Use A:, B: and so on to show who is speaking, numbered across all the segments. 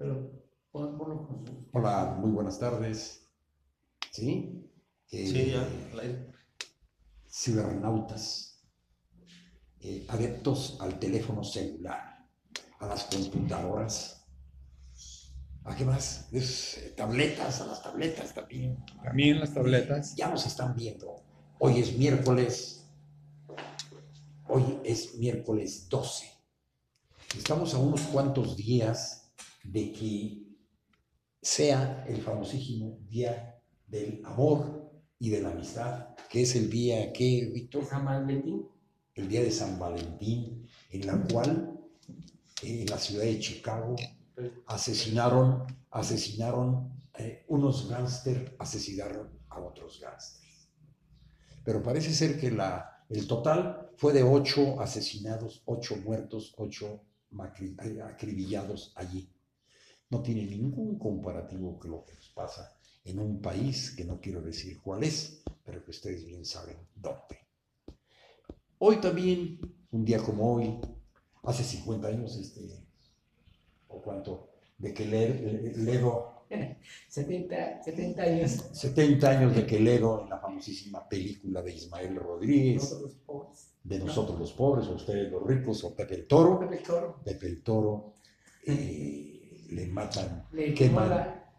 A: Pero,
B: Hola, muy buenas tardes. ¿Sí? Eh,
C: Sí, ya.
B: Cibernautas, eh, adeptos al teléfono celular, a las computadoras. ¿A qué más? Es, eh, tabletas, a las tabletas también.
D: También las tabletas.
B: Ya nos están viendo. Hoy es miércoles. Hoy es miércoles 12. Estamos a unos cuantos días de que sea el famosísimo Día del Amor y de la Amistad, que es el día que, Víctor,
A: San Valentín.
B: el día de San Valentín, en la cual eh, en la ciudad de Chicago asesinaron, asesinaron eh, unos gángster, asesinaron a otros gángsters. Pero parece ser que la, el total fue de ocho asesinados, ocho muertos, ocho eh, acribillados allí. No tiene ningún comparativo con lo que nos pasa en un país que no quiero decir cuál es, pero que ustedes bien saben dónde. Hoy también, un día como hoy, hace 50 años, este, o cuánto, de que Le- Ledo
A: 70, 70 años.
B: 70 años de que Ledo, en la famosísima película de Ismael Rodríguez, de nosotros los pobres, o ustedes los ricos, o Pepe el Toro,
A: Pepe Toro.
B: Pepe el Toro, eh, le matan,
A: Le
B: queman
A: la,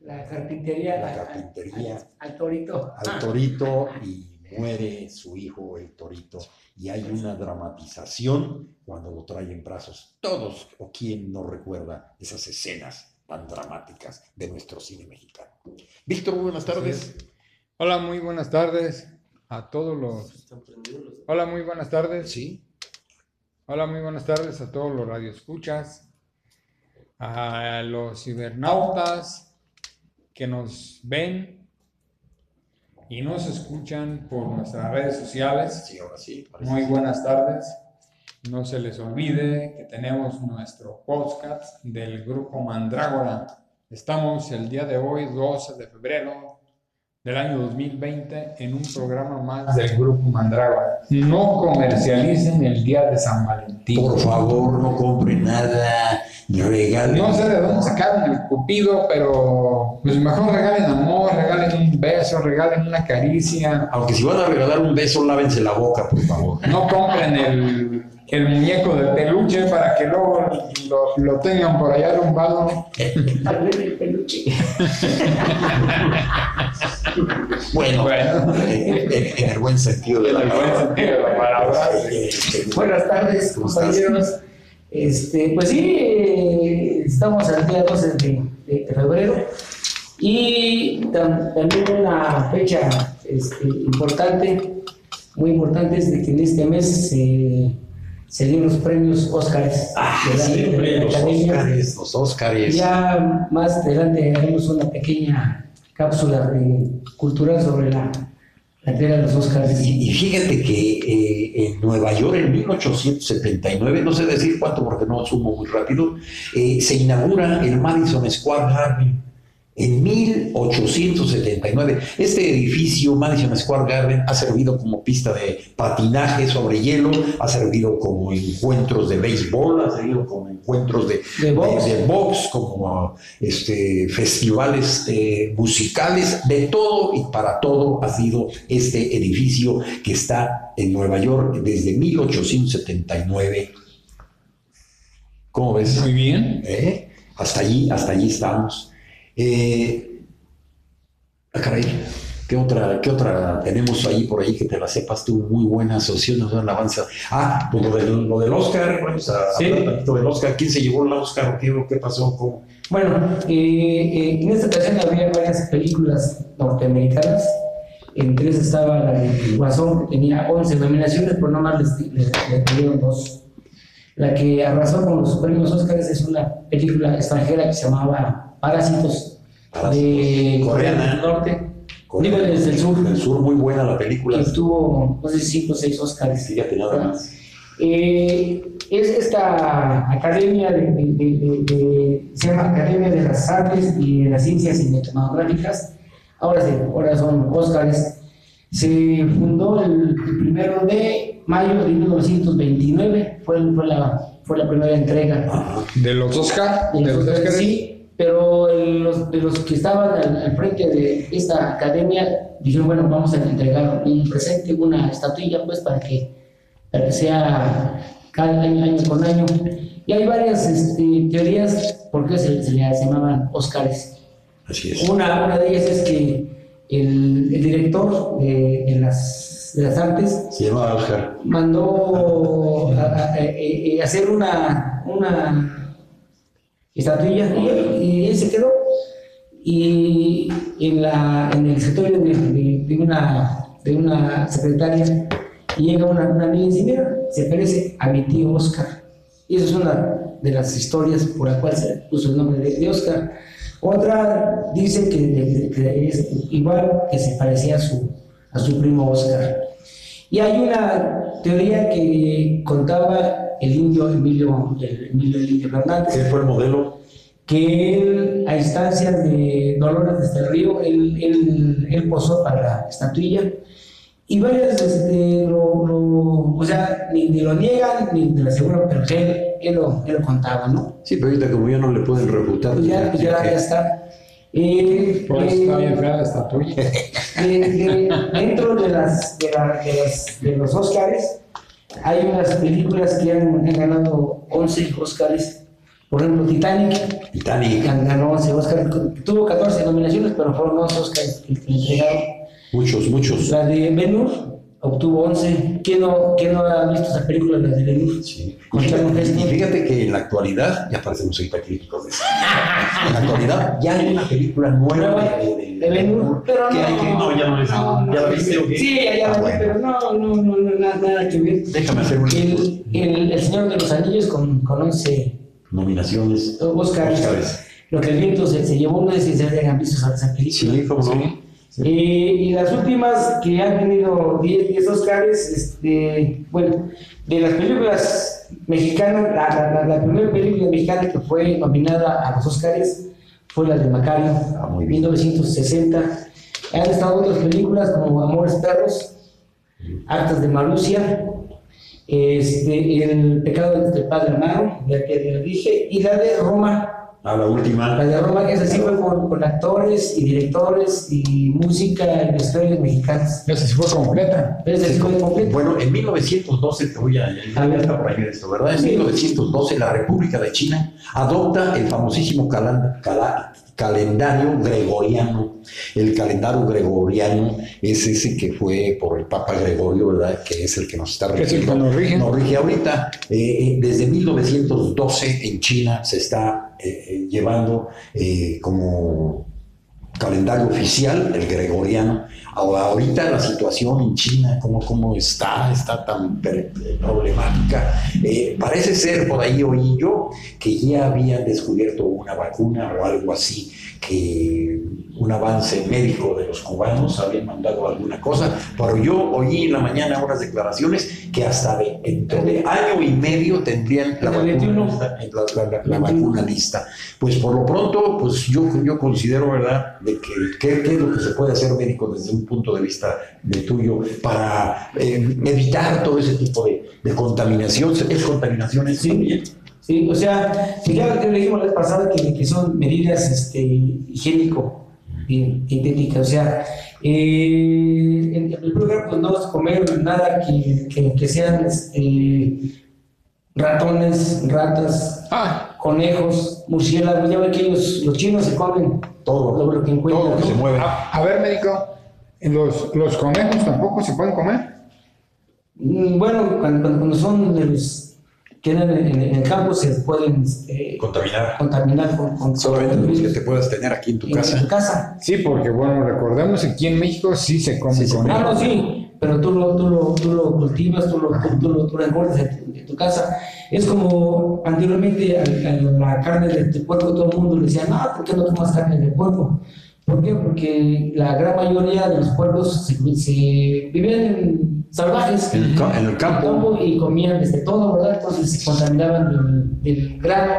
A: la carpintería.
B: la
A: a- a-
B: carpintería
A: Al, al torito.
B: al torito y muere su hijo el torito. Y hay una dramatización cuando lo traen en brazos. Todos, o quien no recuerda esas escenas tan dramáticas de nuestro cine mexicano. Víctor, muy buenas tardes.
D: Hola, muy buenas tardes a todos los Hola, muy buenas tardes.
B: Sí,
D: Hola, muy buenas tardes a todos los radioescuchas, a los cibernautas que nos ven y nos escuchan por nuestras redes sociales.
B: sí, ahora sí. parece
D: Muy buenas tardes. No se les olvide que tenemos nuestro podcast del grupo Mandrágora. Estamos el día de hoy, 12 de febrero del año 2020, en un programa más del grupo Mandrágora. No comercialicen el día de San Valentín.
B: Por favor, no compre nada, regalen.
D: No sé de dónde sacaron el cupido, pero pues mejor regalen amor, regalen un beso, regalen una caricia.
B: Aunque si van a regalar un beso, lávense la boca, por favor.
D: No compren el, el muñeco de peluche para que luego lo, lo tengan por allá
A: el peluche.
B: Bueno,
D: Bueno.
B: en, en- en el buen sentido de la
D: En el buen sentido de la palabra.
B: Eh, eh,
A: Buenas tardes, compañeros. Este, pues sí, eh, estamos al día 12 de, de febrero y tam- también una fecha este, importante, muy importante, es de que en este mes se, se los premios Óscares.
B: Ah, los. Óscares, los Óscares.
A: Ya más adelante haremos una pequeña cápsula de- cultural sobre la, la entrega de los Óscares.
B: Y, y fíjate que eh, en Nueva York, en 1879, no sé decir cuánto porque no sumo muy rápido, eh, se inaugura el Madison Square Garden. En 1879, este edificio, Madison Square Garden, ha servido como pista de patinaje sobre hielo, ha servido como encuentros de béisbol, ha servido como encuentros de,
A: De box.
B: de- de box, como este, festivales eh, musicales, de todo y para todo ha sido este edificio que está en Nueva York desde 1879. ¿Cómo ves?
D: Muy bien.
B: ¿Eh? Hasta allí, hasta allí estamos. Eh, ah, caray, ¿qué otra, ¿qué otra tenemos ahí por ahí que te la sepas tú? Muy buena asociación, una alabanza. Ah, pues lo del, lo del Oscar, vamos a
A: Sí.
B: hablar tantito del Oscar. ¿Quién se llevó el Oscar? ¿Qué, qué pasó? ¿Cómo?
A: Bueno, eh, eh, en esta ocasión había varias películas norteamericanas. Entre esas estaba la de Guasón, que tenía 11 nominaciones, pero nomás les, les, les dieron dos. La que arrasó con los premios Óscares es una película extranjera que se llamaba Parásitos, de. Corea del Norte. Digo, desde el sur.
B: Del sur, muy buena la película.
A: que tuvo, no sé, 5 o 6 Óscares.
B: Fíjate nada más.
A: Eh, es esta academia de, de- de- de- de- se llama Academia de las Artes y de las Ciencias Cinematográficas. Ahora, sí, ahora son Óscares. Se fundó el, el primero de mayo de 1929, fue, fue la fue la primera entrega.
D: De los Oscar,
A: De
D: los
A: sí, pero los, de los que estaban al, al frente de esta academia dijeron, bueno, vamos a entregar un presente, una estatuilla, pues, para que, para que sea cada año, año con año. Y hay varias este, teorías por qué se, se le llamaban Óscares.
B: Así es.
A: Una, una de ellas es que el, el director de, de las, de las artes
B: Se llama Oscar.
A: mandó a- a- a- a hacer una, una y él, y él se quedó y en, la, en el escritorio de, una, de una secretaria llega una, una niña y dice, mira, se parece a mi tío Oscar. Y esa es una de las historias por la cual se puso el nombre de, de Oscar. Otra dice que- que es igual que se parecía a su, a su primo Oscar. Y hay una teoría que contaba el indio Emilio, el Emilio el Indio Fernández,
B: ¿Qué fue el modelo?
A: que él, a instancias de Dolores desde el Río, él, él, él posó para la estatuilla. Y varias, este, lo, lo- o sea, ni, ni lo niegan ni, ni lo aseguran, pero que él, él, lo, él lo contaba, ¿no?
B: Sí, pero ahorita como ya no le pueden refutar.
A: Pues ya, pues ya, ya está. Eh,
D: Por eso
A: eh,
D: está bien fea la estatuilla.
A: de- de- dentro de, las, de, la- de las- de los Óscares, hay unas películas que han, han ganado 11 Óscares. Por ejemplo, Titanic
B: Titanic.
A: gan- ganó 11 Óscares. Tuvo 14 nominaciones, pero fueron 11 Óscares que entregaron.
B: Muchos, muchos.
A: La de Ben Hur obtuvo 11. ¿Quién no, quién no ha visto esa película, la de Hur?
B: Sí.
A: Con
B: Y
A: Charlton
B: fíjate,
A: Heston.
B: y fíjate que en la actualidad, ya parecemos hipercríticos de eso. En la actualidad ya hay una película nueva de, de,
A: de Hur, pero
B: ¿Qué
A: no,
B: hay que- no, ya no es. ¿Ya la viste o qué?
A: Sí, ya, ya
B: Ah, bueno.
A: pero no, no, no, no, nada, nada que ver.
B: Déjame hacer un
A: El, el, el Señor de los Anillos con, con 11
B: nominaciones.
A: Oscars.
B: Óscares.
A: Lo que el viento se, se llevó, no sé si se hayan visto esa, esa película.
B: Sí, cómo no.
A: Eh, y las últimas que han tenido 10, 10 Oscars, este, bueno, de las películas mexicanas, la, la, la, la primera película mexicana que fue nominada a los Oscars fue la de Macario,
B: Ah, muy bien.
A: 1960. Han estado otras películas como Amores Perros, Actas de Marusia, este, El pecado del Padre Amaro, ya que dije, y la de Roma,
B: A la última.
A: la de Roma, que esa sí fue con, con actores y directores y música y estrellas mexicanas.
D: Esa sí fue completa.
A: Esa sí fue completa.
B: Bueno, en 1912, te voy a,
A: A ver.
B: está por ahí esto, ¿verdad? En
A: Sí.
B: 1912 la República de China adopta el famosísimo calan- cala- calendario gregoriano. El calendario gregoriano es ese que fue por el Papa Gregorio, ¿verdad? Que es el que nos está
D: Que es el
B: rigiendo.
D: que nos rige.
B: Nos rige ahorita. Eh, eh, desde 1912 en China se está eh, eh, llevando eh, como calendario oficial, el gregoriano. Ahorita la situación en China, cómo, cómo está, está tan problemática. Eh, parece ser, por ahí oí yo, que ya habían descubierto una vacuna o algo así, que un avance médico de los cubanos habían mandado alguna cosa, pero yo oí en la mañana unas declaraciones que hasta de, dentro de año y medio tendrían la vacuna
A: 21.
B: lista, la- la- la- la vacuna lista. Pues por lo pronto, pues yo, yo considero, ¿verdad?, de que qué es lo que se puede hacer médico desde un punto de vista de tuyo para eh, evitar todo ese tipo de, de contaminación. ¿Es contaminación eso
A: Sí. Sí, o sea, que ya te lo dijimos la vez pasada que, que son medidas este, higiénico y dietéticas. O sea, eh, en el programa pues no comer nada que, que, que sean este, ratones, ratas,
D: Ah,
A: conejos, murciélagos. Ya ve que ellos, los chinos se comen
B: Todo,
A: lo, lo que encuentran.
B: todo lo que se mueve.
D: a, a ver, médico, ¿los, ¿los conejos tampoco se pueden comer?
A: Mm, Bueno, cuando, cuando- cuando son de los que andan en, el campo se pueden este,
B: Contaminar.
A: contaminar con, con
B: Solamente
A: con
B: los que te puedas tener aquí en tu
A: en
B: casa.
A: tu casa.
D: Sí, porque bueno, recordemos que aquí en México sí se come
B: Sí se
D: conejo.
A: Ah, sí, pero tú lo, tú lo, tú lo cultivas, tú lo, tú, tú lo, tú lo engordas en tu, en tu casa. Es como anteriormente a, a la carne de, de puerco, todo el mundo le decía, no, ¿por qué no tomas carne de puerco? ¿Por qué? Porque la gran mayoría de los puercos se, se vivían salvajes
B: En el ca- en el campo.
A: y comían desde todo, ¿verdad? Entonces se contaminaban del, del grano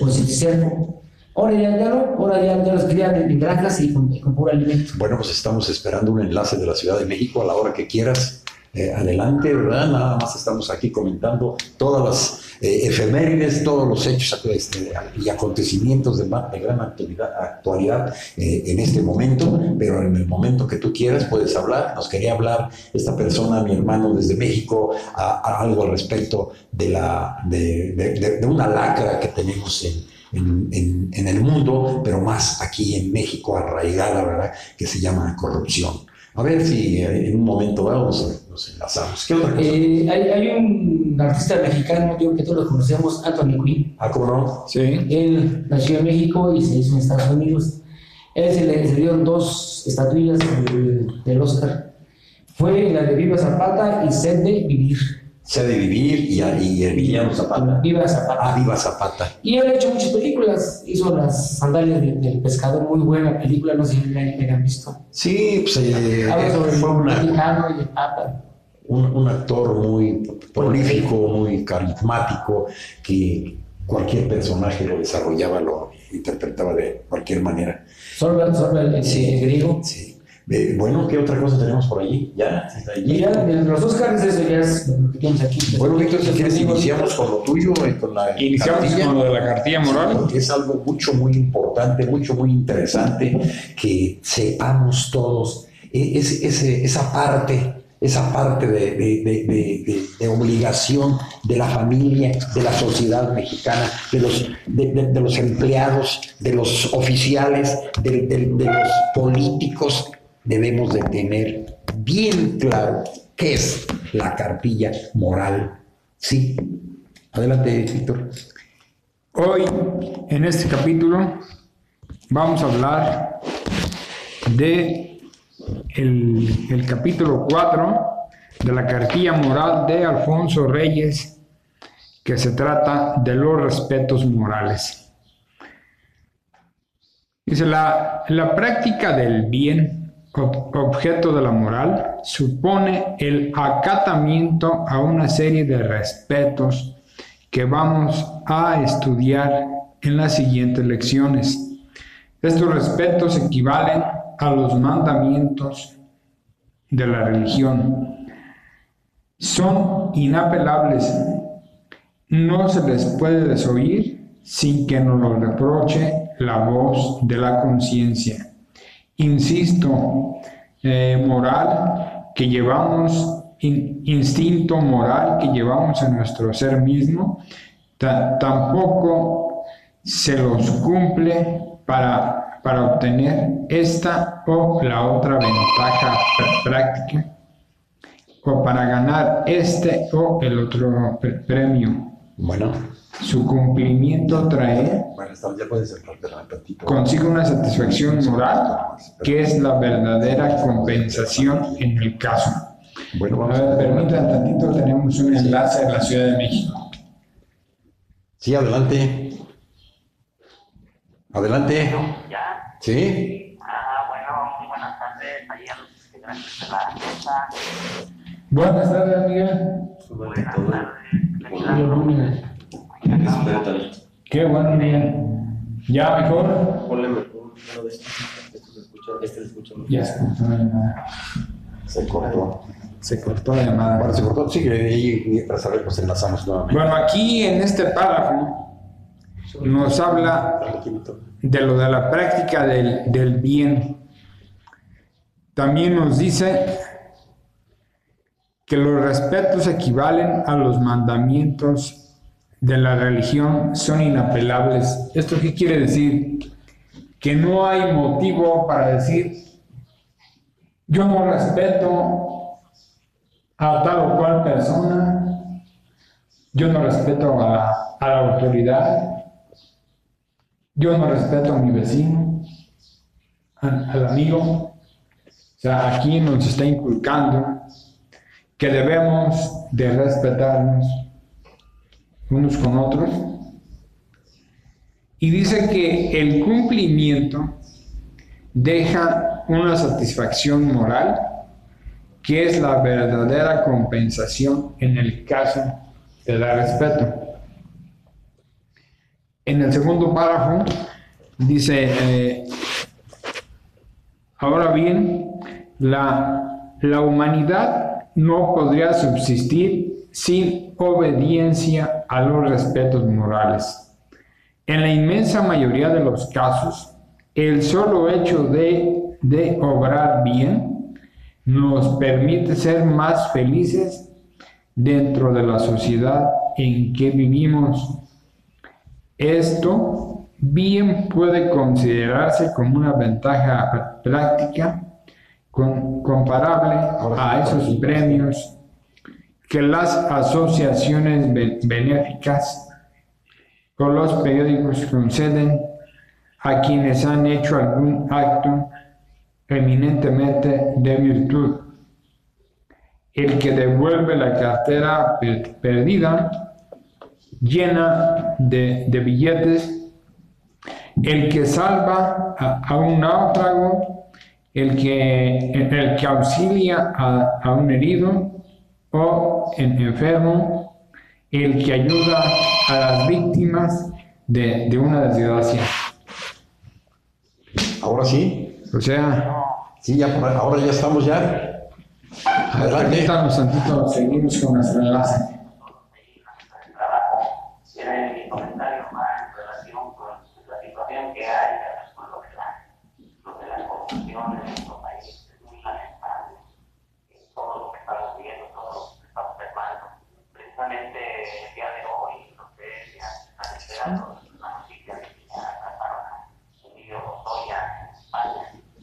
A: o del cerdo. Ahora ya, ya no, ahora ya, ya los crían en granjas y con, con puro alimento.
B: Bueno, pues estamos esperando un enlace de la Ciudad de México a la hora que quieras. Eh, adelante, ¿verdad? Nada más estamos aquí comentando todas las eh, efemérides, todos los hechos este, y acontecimientos de, gran actualidad, eh, en este momento, pero en el momento que tú quieras puedes hablar. Nos quería hablar esta persona, mi hermano desde México, algo al respecto de, la, de, una lacra que tenemos en, en, en, en, el mundo, pero más aquí en México arraigada, ¿verdad? Que se llama corrupción. A ver si en un momento dado nos, nos enlazamos. ¿Qué otra cosa?
A: Eh, hay, hay, un artista mexicano, yo que todos lo conocemos, Anthony Quinn.
B: Ah, ¿cómo no?
D: Sí.
A: Él nació en México y se hizo en Estados Unidos. Él se le, se dieron dos estatuillas del, del Oscar. Fue la de Viva Zapata y Sed de Vivir.
B: Sed de Vivir y, y Emiliano Zapata.
A: Viva Zapata.
B: Ah, Viva Zapata.
A: Y él ha hecho muchas películas. Hizo Las Sandalias de, del Pescador, muy buena película, no sé si la hayan visto.
B: Sí, pues eh,
A: sobre
B: fue
A: el
B: una,
A: y el Papa.
B: un, un actor muy prolífico, muy carismático, que cualquier personaje lo desarrollaba, lo interpretaba de cualquier manera.
A: Sorba, Sorba el, el, el griego.
B: Sí. Eh, bueno, ¿qué otra cosa tenemos por allí? ¿Ya? ¿Está allí?
A: Y ya, de los Oscars, eso ya es lo que tenemos aquí.
B: Bueno, Víctor, si quieres iniciamos con lo tuyo, eh, con la
D: Iniciamos
B: cartilla.
D: con lo de la cartilla moral.
B: Es algo mucho, muy importante, mucho, muy interesante que sepamos todos e- es, ese- esa parte, esa parte de, de- de- de- de- de obligación de la familia, de la sociedad mexicana, de los, de, de- de los empleados, de los oficiales, de, de- de los políticos. Debemos de tener bien claro qué es la cartilla moral. Sí. Adelante, Víctor.
D: Hoy, en este capítulo, vamos a hablar de el, el capítulo 4 de la cartilla moral de Alfonso Reyes, que se trata de los respetos morales. Dice, la, la práctica del bien, ob- objeto de la moral, supone el acatamiento a una serie de respetos que vamos a estudiar en las siguientes lecciones. Estos respetos equivalen a los mandamientos de la religión. Son inapelables. No se les puede desoír sin que nos lo reproche la voz de la conciencia. Insisto, eh, moral que llevamos, in- instinto moral que llevamos en nuestro ser mismo, ta- tampoco se los cumple para, para obtener esta o la otra ventaja pr- práctica o para ganar este o el otro pre- premio.
B: Bueno,
D: Su cumplimiento trae
B: bueno, está- ya puedes
D: consigo una satisfacción moral que es la verdadera compensación en el caso.
B: Bueno,
D: A
B: vamos
D: ver,
B: a
D: permítanme tantito, tenemos un enlace de la Ciudad de México.
B: Sí, adelante. Adelante.
C: Ya.
B: Sí.
C: Ah, bueno, buenas tardes. Ahí a los integrantes de la mesa.
D: Buenas tardes, Miguel.
C: Buenas tardes.
A: Me-
D: Qué bueno, Miguel. ¿Ya mejor?
E: Ponle mejor uno de estos. Esto se escucha, este se escucha mejor.
D: Ya se cortó la llamada.
B: Se cortó.
D: Se cortó la llamada.
B: Bueno, se cortó. Sí, y mientras a ver, pues enlazamos nuevamente.
D: Bueno, aquí en este párrafo nos habla de lo de la práctica del, del bien. También nos dice que los respetos equivalen a los mandamientos de la religión, son inapelables. ¿Esto qué quiere decir? Que no hay motivo para decir, yo no respeto a tal o cual persona, yo no respeto a la, autoridad, yo no respeto a mi vecino, a- al amigo. O sea, aquí nos está inculcando que debemos de respetarnos unos con otros. Y dice que el cumplimiento deja una satisfacción moral que es la verdadera compensación en el caso de dar respeto. En el segundo párrafo dice, eh, ahora bien, la, la humanidad no podría subsistir sin obediencia a los respetos morales. En la inmensa mayoría de los casos, el solo hecho de, de obrar bien nos permite ser más felices dentro de la sociedad en que vivimos. Esto bien puede considerarse como una ventaja práctica comparable a esos premios que las asociaciones be- benéficas o los periódicos conceden a quienes han hecho algún acto eminentemente de virtud. El que devuelve la cartera per- perdida llena de, billetes, el que salva a, un náufrago, el que, el que auxilia a un herido o en- enfermo, el que ayuda a las víctimas de, de una desgracia.
B: Ahora sí,
D: O sea,
B: sí, ya por- ahora ya estamos ya. Adelante.
D: permítanos tantito, seguimos con nuestro enlace.
C: trabajo. Era mi comentario más en relación con la situación que hay con lo de la, lo de la corrupción en nuestro país. Es muy lamentable. eh, Todo lo que estamos viendo, todo lo que estamos observando. Precisamente el día de hoy, no sé, ya están esperando la noticia de que ya atraparon a Emilio Lozoya en España, el director de Petróleos Mexicanos. Entonces, eh, pues todo esto muy, muy lamentable porque hay personas que están a favor, hay otras personas que están en contra, incluso de las acciones que se están haciendo en el actual gobierno. Y nada más ahí para reflexionar, si hay algunos datos duros ¿no? que, que, que ya me gustaría eh,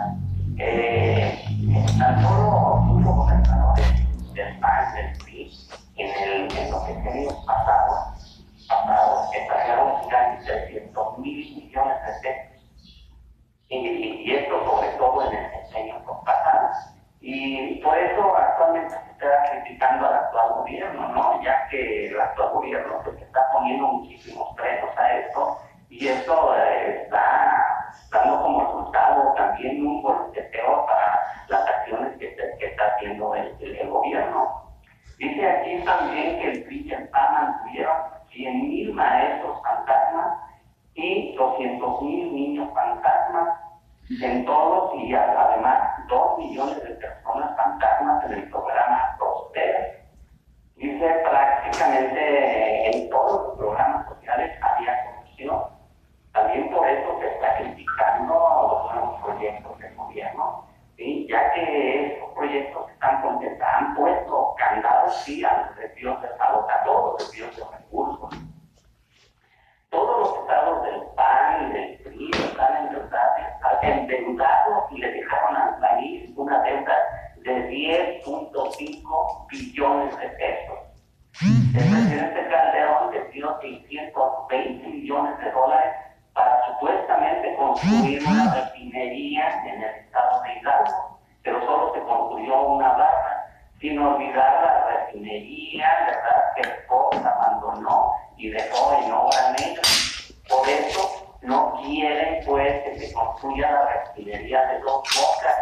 C: no quieren, pues, que se construya la refinería de dos bocas,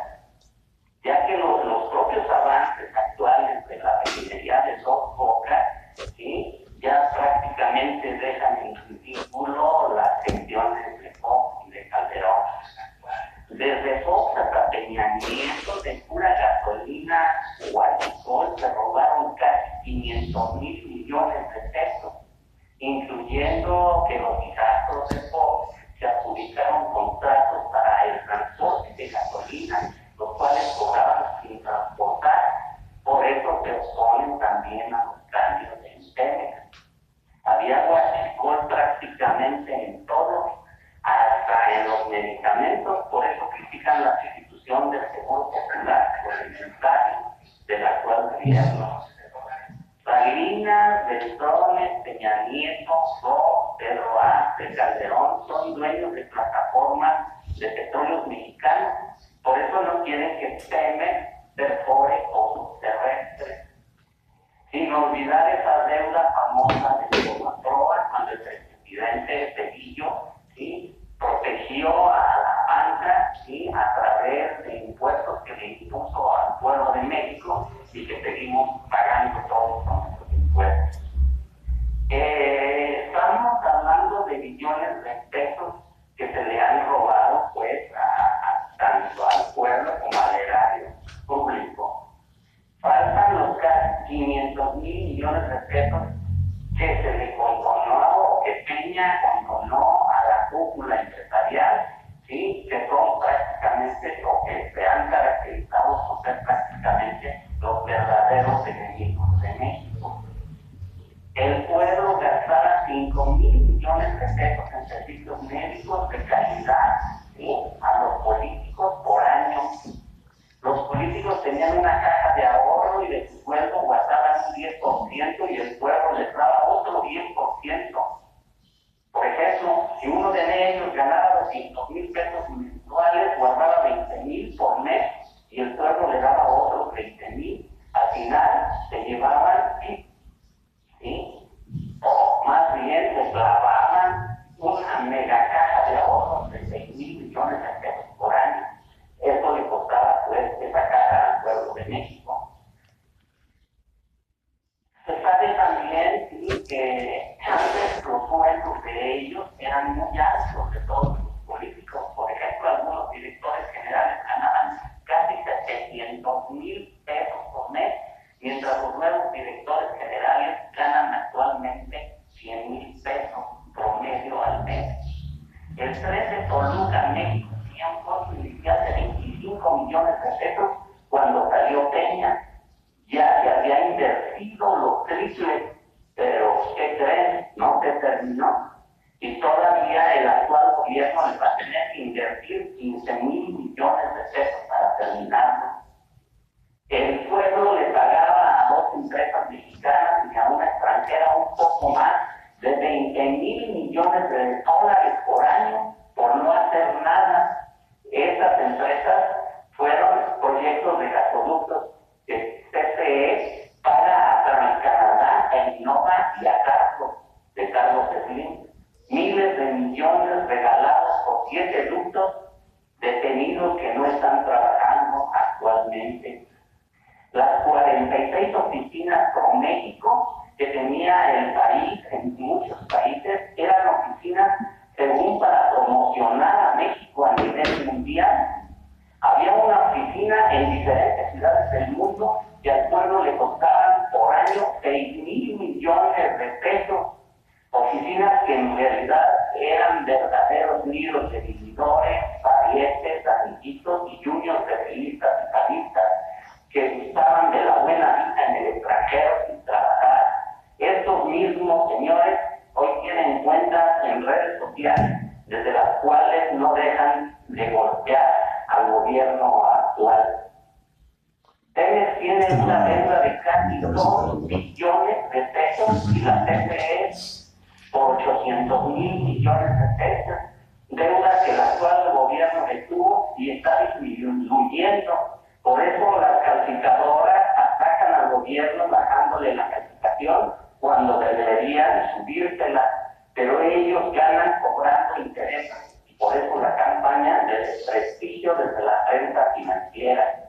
C: ya que los, los propios avances actuales de la refinería de dos bocas, ¿sí? ya prácticamente dejan en ridículo las gestiones de Fox y de Calderón. Desde Fox hasta Peña Nieto, de pura gasolina o alcohol, se robaron casi 500 mil millones de pesos, incluyendo que los de Fox se adjudicaron contratos para el transporte de gasolina, los cuales cobraban sin transportar. Por eso se oponen también a los cambios en Pemex. Había guachicol prácticamente en todo, hasta en los medicamentos, por eso critican la sustitución del seguro popular por el del actual gobierno. Salinas, Beltrones, Peña Nieto, Fox, Pedro Arce, Calderón son dueños de plataformas de petróleos mexicanos. Por eso no quieren que Pemex perfore pozos terrestres. Sin olvidar esa deuda famosa de Comatroa cuando el presidente Cedillo, ¿sí? Protegió a la banca ¿sí? a través de impuestos que le impuso al pueblo de México y que seguimos pagando todos con nuestros impuestos. Eh, estamos hablando de billones de pesos que se le han robado pues a tanto al pueblo como al erario público. Faltan los casi 500 mil millones de pesos que se le condonó o que Peña condonó a la cúpula empresarial, ¿sí? que son prácticamente o que se han caracterizado por ser prácticamente los verdaderos enemigos millones regalados por siete ductos detenidos que no están trabajando actualmente las 46 oficinas pro México que tenía el país en muchos países eran oficinas según para promocionar a México a nivel mundial. Había una oficina en diferentes ciudades del mundo que al pueblo le costaban por año 6 mil millones de pesos. Oficinas que en realidad eran verdaderos nidos de vividores, parientes, amiguitos y juniors realistas y paristas que gustaban de la buena vida en el extranjero sin trabajar. Estos mismos señores hoy tienen cuentas en redes sociales desde las cuales no dejan de golpear al gobierno actual. Pemex tiene una deuda de casi 2 billones de pesos y la CFE 800 mil millones de pesos. Deuda que el actual gobierno detuvo y está disminuyendo. Por eso las calificadoras atacan al gobierno bajándole la calificación cuando deberían subírsela, pero ellos ganan cobrando intereses por eso la campaña de desprestigio desde la renta financiera.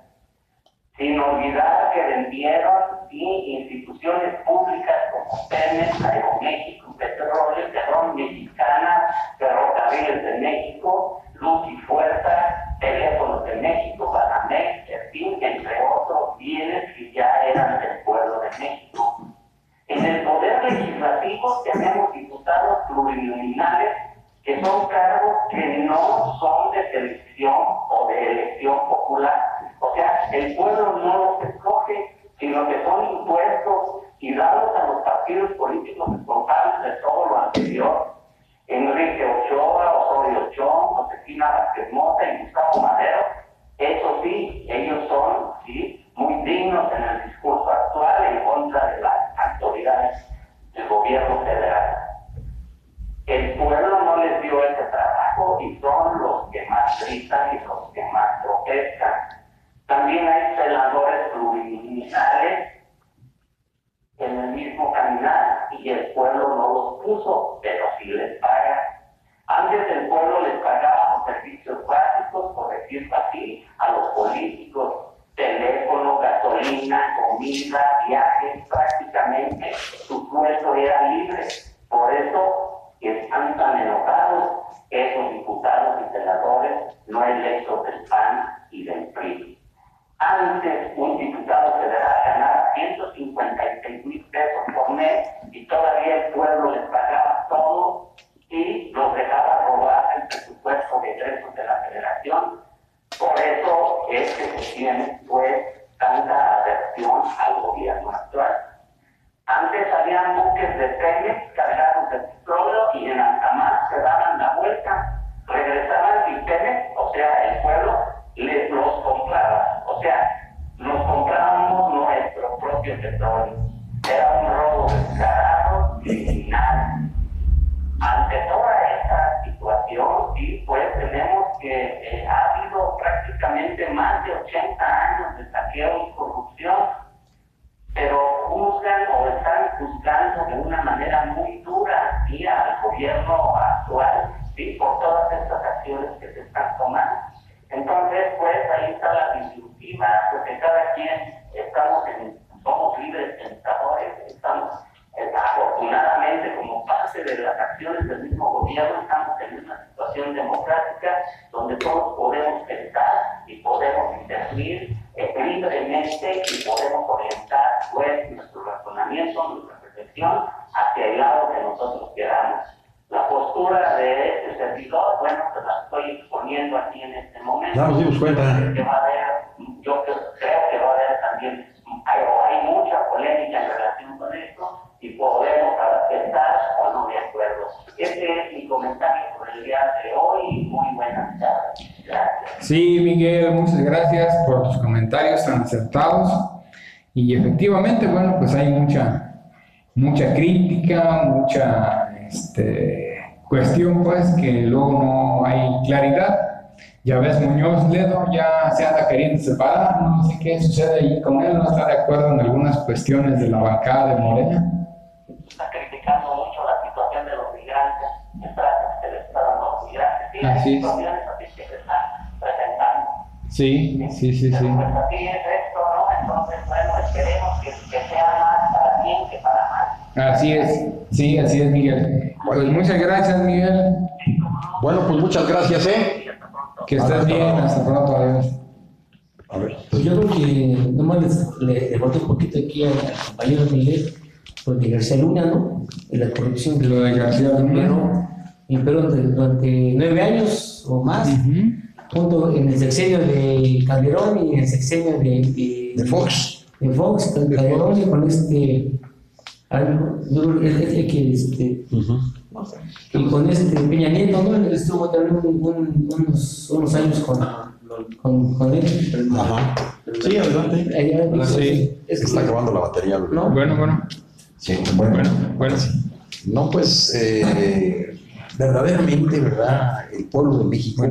C: Sin olvidar que vendieron sí, instituciones públicas como Pemex, Aeroméxico, Petróleo, Perrón Mexicana, Ferrocarriles de México, Luz y Fuerza, Teléfonos de México, Banamex, en fin, entre otros bienes que ya eran del pueblo de México. En el poder legislativo tenemos diputados plurinominales que son cargos que no son de selección o de elección popular. O sea, el pueblo no actual ¿sí? por todas estas acciones que se están tomando. Entonces, pues ahí está la disyuntiva, porque cada quien estamos en, somos libres pensadores, estamos eh, afortunadamente como parte de las acciones del mismo gobierno, estamos en una situación democrática donde todos podemos pensar y podemos intervenir eh, libremente y podemos orientar pues nuestro razonamiento, nuestra reflexión hacia el lado que nosotros queramos. La postura de este servidor, bueno, pues la estoy exponiendo aquí en este momento.
B: Nos dimos cuenta.
C: Que va a haber, yo creo que va a haber también, hay, hay mucha polémica en relación con esto y podemos estar o no de acuerdo. Este es mi comentario por el día de hoy y muy buenas tardes. Gracias.
D: Sí, Miguel, muchas gracias por tus comentarios tan acertados. Y efectivamente, bueno, pues hay mucha, mucha crítica, mucha este, cuestión, pues, que luego no hay claridad. Ya ves, Muñoz Ledo ya se anda queriendo separar, no sé qué sucede ahí con él, no está de acuerdo en algunas cuestiones de la bancada de Morena.
C: está criticando mucho la situación de los migrantes, el trato que se les está dando a los migrantes. Sí,
D: Así es.
C: situaciones así que se están presentando.
D: Sí, sí, sí, sí.
C: Pero Así es,
D: sí, así es, Miguel. Pues muchas gracias, Miguel.
B: Bueno, pues muchas gracias, ¿eh?
D: Que estés bien, hasta pronto, adiós.
B: A ver.
A: Pues yo creo que nomás les- le, le boté un poquito aquí al, compañero Miguel, pues de García Luna, ¿no? De la corrupción que
D: Lo de García Luna.
A: imperó, imperó durante, nueve años o más, junto en el sexenio de Calderón y en el sexenio de, de,
B: De Fox.
A: de Fox, Cal- Calderón y con este. Algo, yo creo que el este. Y con este Peña Nieto, ¿no? Él estuvo también un- un- unos, unos años con, con, con él.
B: Ajá. Sí, adelante.
A: Allá,
D: Sí.
A: Es que
B: Está acabando la batería.
A: ¿No?
D: Bueno, bueno,
B: Sí, bueno.
D: bueno, bueno.
B: No, pues eh, verdaderamente, ¿verdad? El pueblo de México,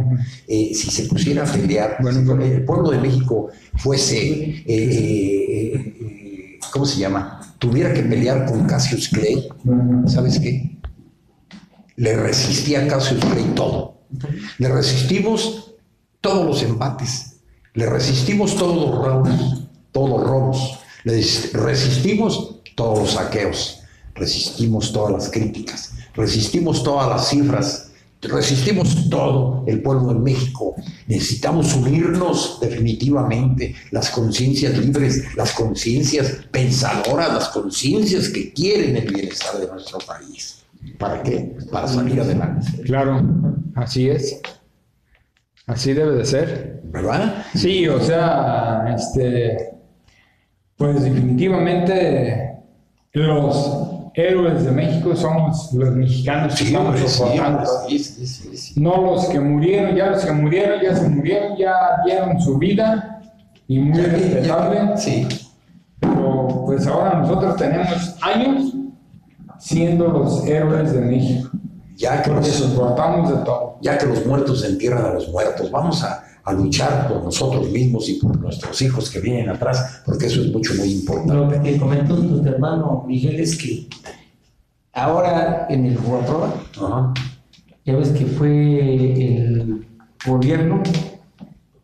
B: eh, si se pusiera a pelear,
D: Bueno,
B: si
D: bueno.
B: el pueblo de México fuese, eh, eh, eh, ¿cómo se llama? Tuviera que pelear con Cassius Clay, ¿sabes qué? Le resistía a Cassius Clay todo. Le resistimos todos los embates, le resistimos todos los robos, todos los robos, le resistimos todos los saqueos, resistimos todas las críticas, resistimos todas las cifras, resistimos todo el pueblo de México. Necesitamos unirnos definitivamente, las conciencias libres, las conciencias pensadoras, las conciencias que quieren el bienestar de nuestro país. ¿Para qué? Para salir adelante,
D: Claro, así es. Así debe de ser.
B: ¿verdad?
D: Sí, o sea, este, pues definitivamente los héroes de México somos los mexicanos que
B: Sí,
D: estamos soportando.
B: sí, sí.
D: No los que murieron, ya los que murieron, ya se murieron, ya dieron su vida y muy respetable.
B: Sí,
D: Pero pues ahora nosotros tenemos años siendo los héroes de México,
B: ya que,
D: porque
B: los,
D: soportamos de todo.
B: ya que los muertos entierran a los muertos, vamos a, a luchar por nosotros mismos y por nuestros hijos que vienen atrás, porque eso es mucho, muy importante.
A: Lo que comentó nuestro hermano Miguel es que ahora en el Jugaproa,
B: Ajá.
A: ya ves que fue el gobierno,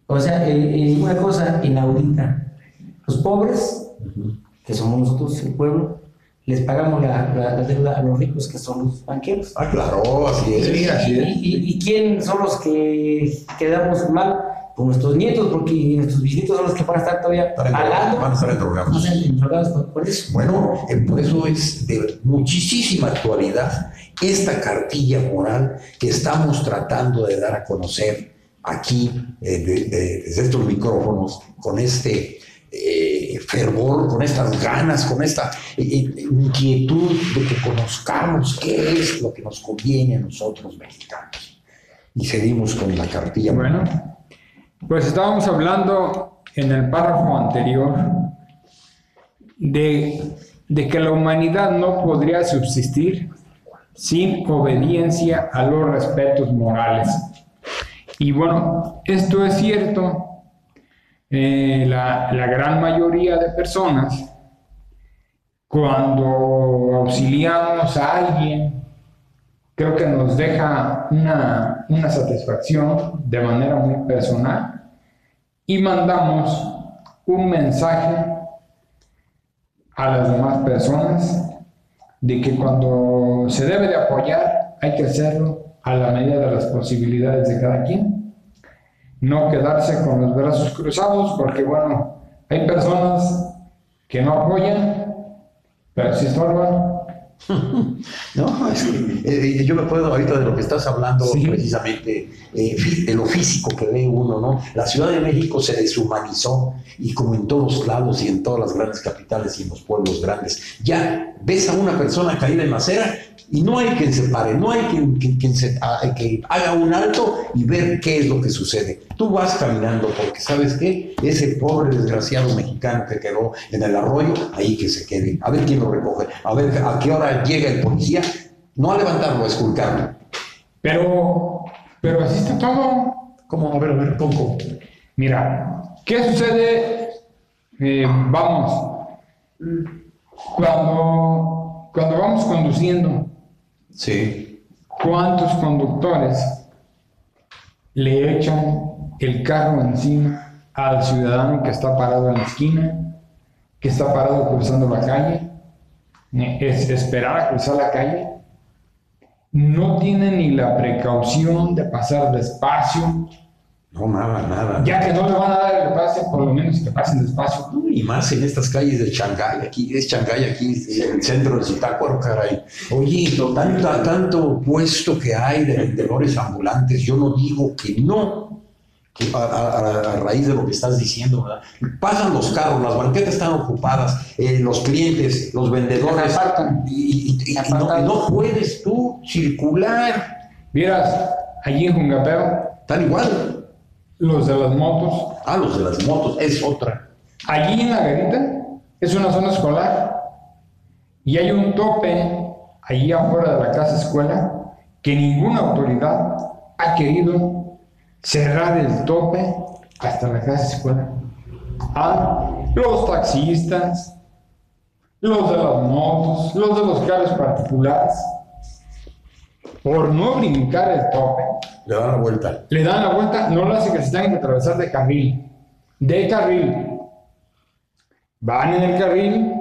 A: o sea, eh, eh, una cosa inaudita. Los pobres, que somos nosotros, el pueblo, les pagamos la, la- la deuda a los ricos, que son los banqueros.
B: Ah, claro, así es.
D: Sí, así es.
A: ¿Y, y, y quién son los que quedamos mal? Pues nuestros nietos, porque nuestros bisnietos son los que van a estar todavía pagando.
B: van a estar endrogados.
A: Van a estar endrogados por, por eso.
B: Bueno, eh, por eso es de muchísima actualidad esta cartilla moral que estamos tratando de dar a conocer aquí eh, de- de- desde estos micrófonos con este eh, fervor, con estas ganas, con esta eh, inquietud de que conozcamos qué es lo que nos conviene a nosotros mexicanos. Y seguimos con la cartilla moral.
D: Pues estábamos hablando en el párrafo anterior de, de que la humanidad no podría subsistir sin obediencia a los respetos morales. Y bueno, esto es cierto. Eh, la, la gran mayoría de personas, cuando auxiliamos a alguien, creo que nos deja una, una satisfacción de manera muy personal y mandamos un mensaje a las demás personas de que cuando se debe de apoyar hay que hacerlo a la medida de las posibilidades de cada quien. No quedarse con los brazos cruzados porque bueno, hay personas que no apoyan, pero sí estorban.
B: No, es que eh, yo me puedo ahorita de lo que estás hablando
D: Sí.
B: precisamente, eh, de lo físico que ve uno, ¿no? La Ciudad de México se deshumanizó y como en todos lados y en todas las grandes capitales y en los pueblos grandes, ya ves a una persona caída en la acera y no hay quien se pare, no hay quien, quien- se- a- que haga un alto y ver qué es lo que sucede. Tú vas caminando porque sabes qué, ese pobre desgraciado mexicano que quedó en el arroyo, ahí que se quede, a ver quién lo recoge, a ver a qué hora llega el policía, no a levantarlo, a esculcarlo.
D: Pero, pero así está todo.
B: ¿Cómo? A ver, a ver, poco.
D: Mira, ¿qué sucede? Eh, vamos, cuando, cuando vamos conduciendo,
B: Sí.
D: ¿cuántos conductores le echan el carro encima al ciudadano que está parado en la esquina, que está parado cruzando la calle? Es esperar a cruzar la calle. No tiene ni la precaución de pasar despacio,
B: No, nada, nada.
D: ya que no le van a dar el pase, por lo menos que pasen despacio.
B: Y más en estas calles de Shanghái, aquí es Shanghái, aquí en el centro de Zitácuaro, caray. Oye, tanta, tanto puesto que hay de vendedores ambulantes, yo no digo que no, que a, a- raíz de lo que estás diciendo, ¿verdad? Pasan los carros, las banquetas están ocupadas, eh, los clientes, los vendedores, y, y- y- y no, no puedes tú circular,
D: Vieras, allí en Jungapeo,
B: tal igual.
D: Los de las motos,
B: Ah, los de las motos, es otra.
D: allí en la garita es una zona escolar y hay un tope allí afuera de la casa escuela que ninguna autoridad ha querido cerrar el tope hasta la casa escuela. Ah, los taxistas, los de las motos, los de los carros particulares, por no brincar el tope,
B: Le dan la vuelta.
D: le dan la vuelta, no lo hacen que se tengan que atravesar de carril. De carril. Van en el carril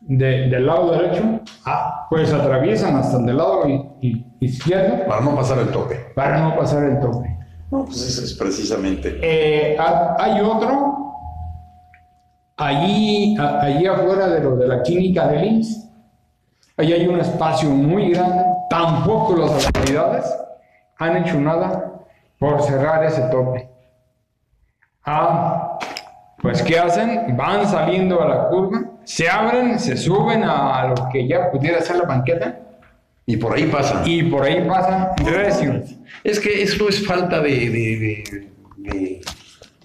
D: de- del lado derecho, ah, pues atraviesan hasta el del lado izquierdo
B: Para no pasar el tope.
D: para no pasar el tope.
B: No, pues ese es precisamente.
D: Eh, ha- hay otro, allí, allí afuera de lo de la clínica de IMSS, ahí hay un espacio muy grande, tampoco las autoridades han hecho nada por cerrar ese tope. Ah, pues ¿qué hacen? Van saliendo a la curva, se abren, se suben a lo que ya pudiera ser la banqueta
B: Y por ahí pasan.
D: y por ahí pasan recio.
B: Es que esto es falta de, de- de- de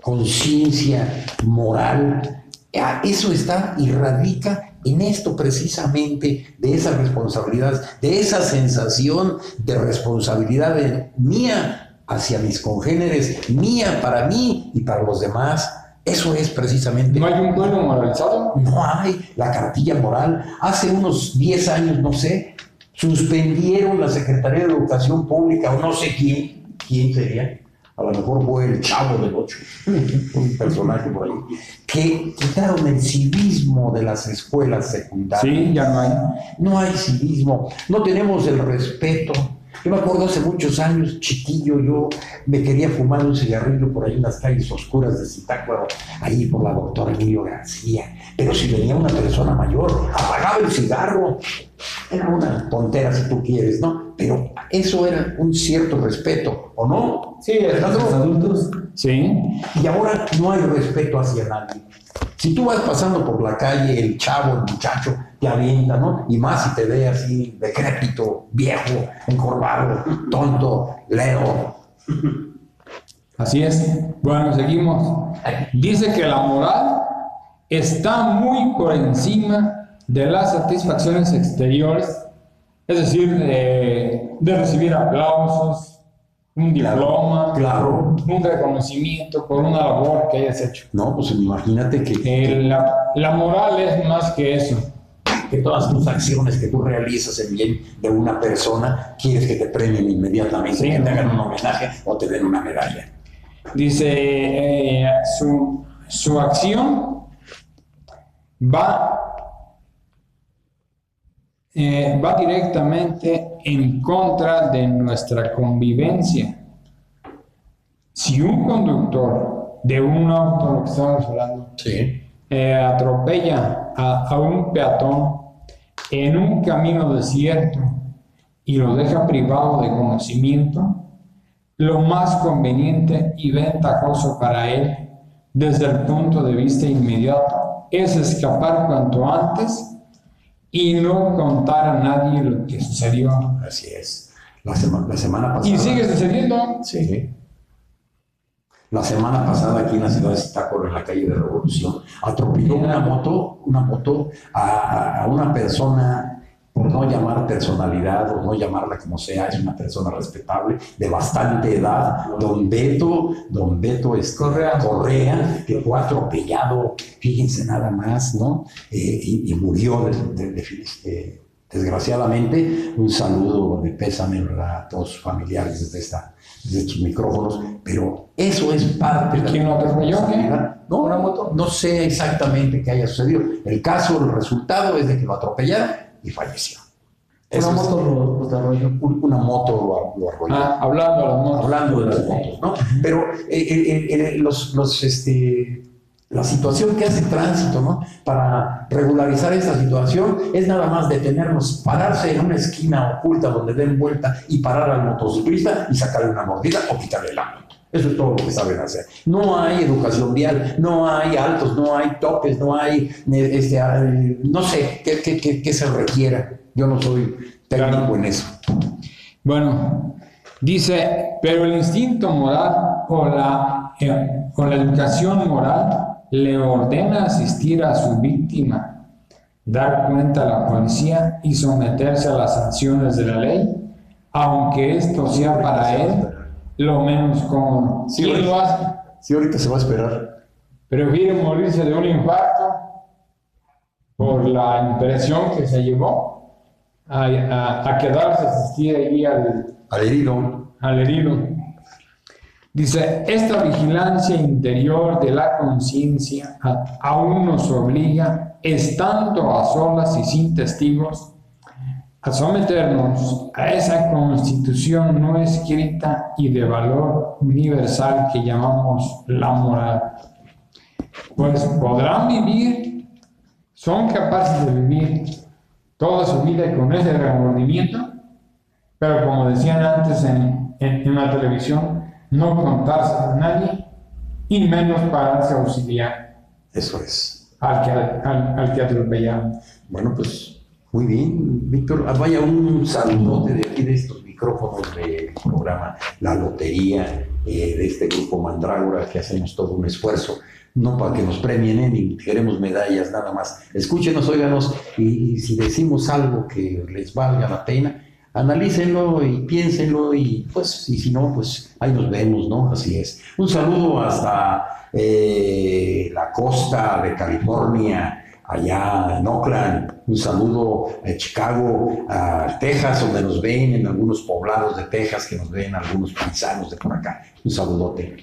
B: conciencia moral. Ah, Eso está y radica en esto precisamente, de esa responsabilidad, de esa sensación de responsabilidad de- mía hacia mis congéneres, mía para mí y para los demás. Eso es precisamente.
D: ¿No hay un pueblo moralizado?
B: No hay la cartilla moral. Hace unos 10 años, no sé, suspendieron la Secretaría de Educación Pública o no sé quién, quién sería. A lo mejor fue el chavo del 8, un personaje por ahí, que quitaron el civismo de las escuelas secundarias.
D: Sí, ya no hay.
B: No hay civismo, no tenemos el respeto. Yo me acuerdo hace muchos años, chiquillo, yo me quería fumar un cigarrillo por ahí en las calles oscuras de Zitácuaro, ahí por la doctora Emilio García. Pero si venía una persona mayor, apagaba el cigarro. Era una tontera si tú quieres, ¿no? Pero eso era un cierto respeto, ¿o no?
A: Sí, a los adultos.
D: Sí.
B: Y ahora no hay respeto hacia nadie. Si tú vas pasando por la calle, el chavo, el muchacho, te avienta, ¿no? Y más si te ve así, decrépito, viejo, encorvado, tonto, leo.
D: Así es. Bueno, seguimos. Dice que la moral está muy por encima de las satisfacciones exteriores, es decir, de, de recibir aplausos, un diploma,
B: Claro.
D: un reconocimiento por una labor que hayas hecho.
B: No, pues imagínate que,
D: Eh, la, la moral es más que eso.
B: que todas tus acciones que tú realizas en bien de una persona, quieres que te premien inmediatamente,
D: Sí,
B: que te hagan un homenaje o te den una medalla.
D: Dice, eh, su, su acción va, eh, va directamente en contra de nuestra convivencia. Si un conductor de un auto, lo que estamos hablando,
B: Sí.
D: eh, atropella a, a un peatón en un camino desierto y lo deja privado de conocimiento, lo más conveniente y ventajoso para él desde el punto de vista inmediato es escapar cuanto antes y no contar a nadie lo que sucedió.
B: Así es. La, sema- la semana pasada.
D: Y sigue sucediendo.
B: Sí. La semana pasada aquí en la ciudad de Zitácuaro, en la calle de Revolución, atropelló una moto, una moto a, a una persona, por no llamar personalidad o no llamarla como sea, es una persona respetable, de bastante edad, don Beto, don Beto este,
A: Correa.
B: Correa, que fue atropellado, fíjense nada más, ¿no? Eh, y, y murió de- de- de- este, desgraciadamente. Un saludo de pésame a todos sus familiares desde, esta, desde estos micrófonos, pero eso es parte
D: ¿Y quién lo atropelló.
B: No,
A: ¿Una moto?
B: no sé exactamente qué haya sucedido. El caso, el resultado es de que lo atropellaron y falleció.
A: Una
B: Eso
A: moto lo, lo arrolló.
B: un- una moto lo, lo arrolló
D: Ah, hablando de las motos.
B: hablando de las motos, ¿no? Pero eh, eh, eh, los, los, este, la situación que hace tránsito, ¿no? Para regularizar esta situación es nada más detenernos, pararse en una esquina oculta donde den vuelta y parar al motociclista y sacarle una mordida o quitarle la moto. Eso es todo lo que saben hacer. No hay educación vial, no hay altos, no hay topes, no hay, eh, este, eh, no sé qué, qué, qué- qué se requiera. Yo no soy técnico
D: Claro.
B: en eso.
D: Bueno, dice, pero el instinto moral o la, eh, o la educación moral le ordena asistir a su víctima, dar cuenta a la policía y someterse a las sanciones de la ley, aunque esto sea para él lo menos cómodo.
B: Sí,
D: ¿Quién
B: bueno.
D: lo hace?
B: Sí, ahorita se va a esperar.
D: Prefiere morirse de un infarto por la impresión que se llevó a, a- a quedarse a asistir ahí al,
B: Al herido.
D: al herido. Dice, esta vigilancia interior de la conciencia aún nos obliga, estando a solas y sin testigos, a someternos a esa constitución no escrita y de valor universal que llamamos la moral. Pues podrán vivir, son capaces de vivir toda su vida con ese remordimiento, pero como decían antes en, en, en la televisión, no contarse a nadie y menos pararse a auxiliar
B: Eso es.
D: al que, al, al que atropellaron.
B: Bueno, pues muy bien, Víctor. Ah, Vaya un saludote de aquí de estos micrófonos del programa La Lotería, eh, de este grupo Mandrágora, que hacemos todo un esfuerzo. No para que nos premien, eh, ni queremos medallas, nada más. Escúchenos, óiganos, y, si decimos algo que les valga la pena, analícenlo y piénsenlo y pues, y si no, pues ahí nos vemos, ¿no? Así es. Un saludo hasta eh, la costa de California, allá en Oakland, un saludo a Chicago, a Texas, donde nos ven, en algunos poblados de Texas que nos ven, algunos paisanos de por acá. Un saludote.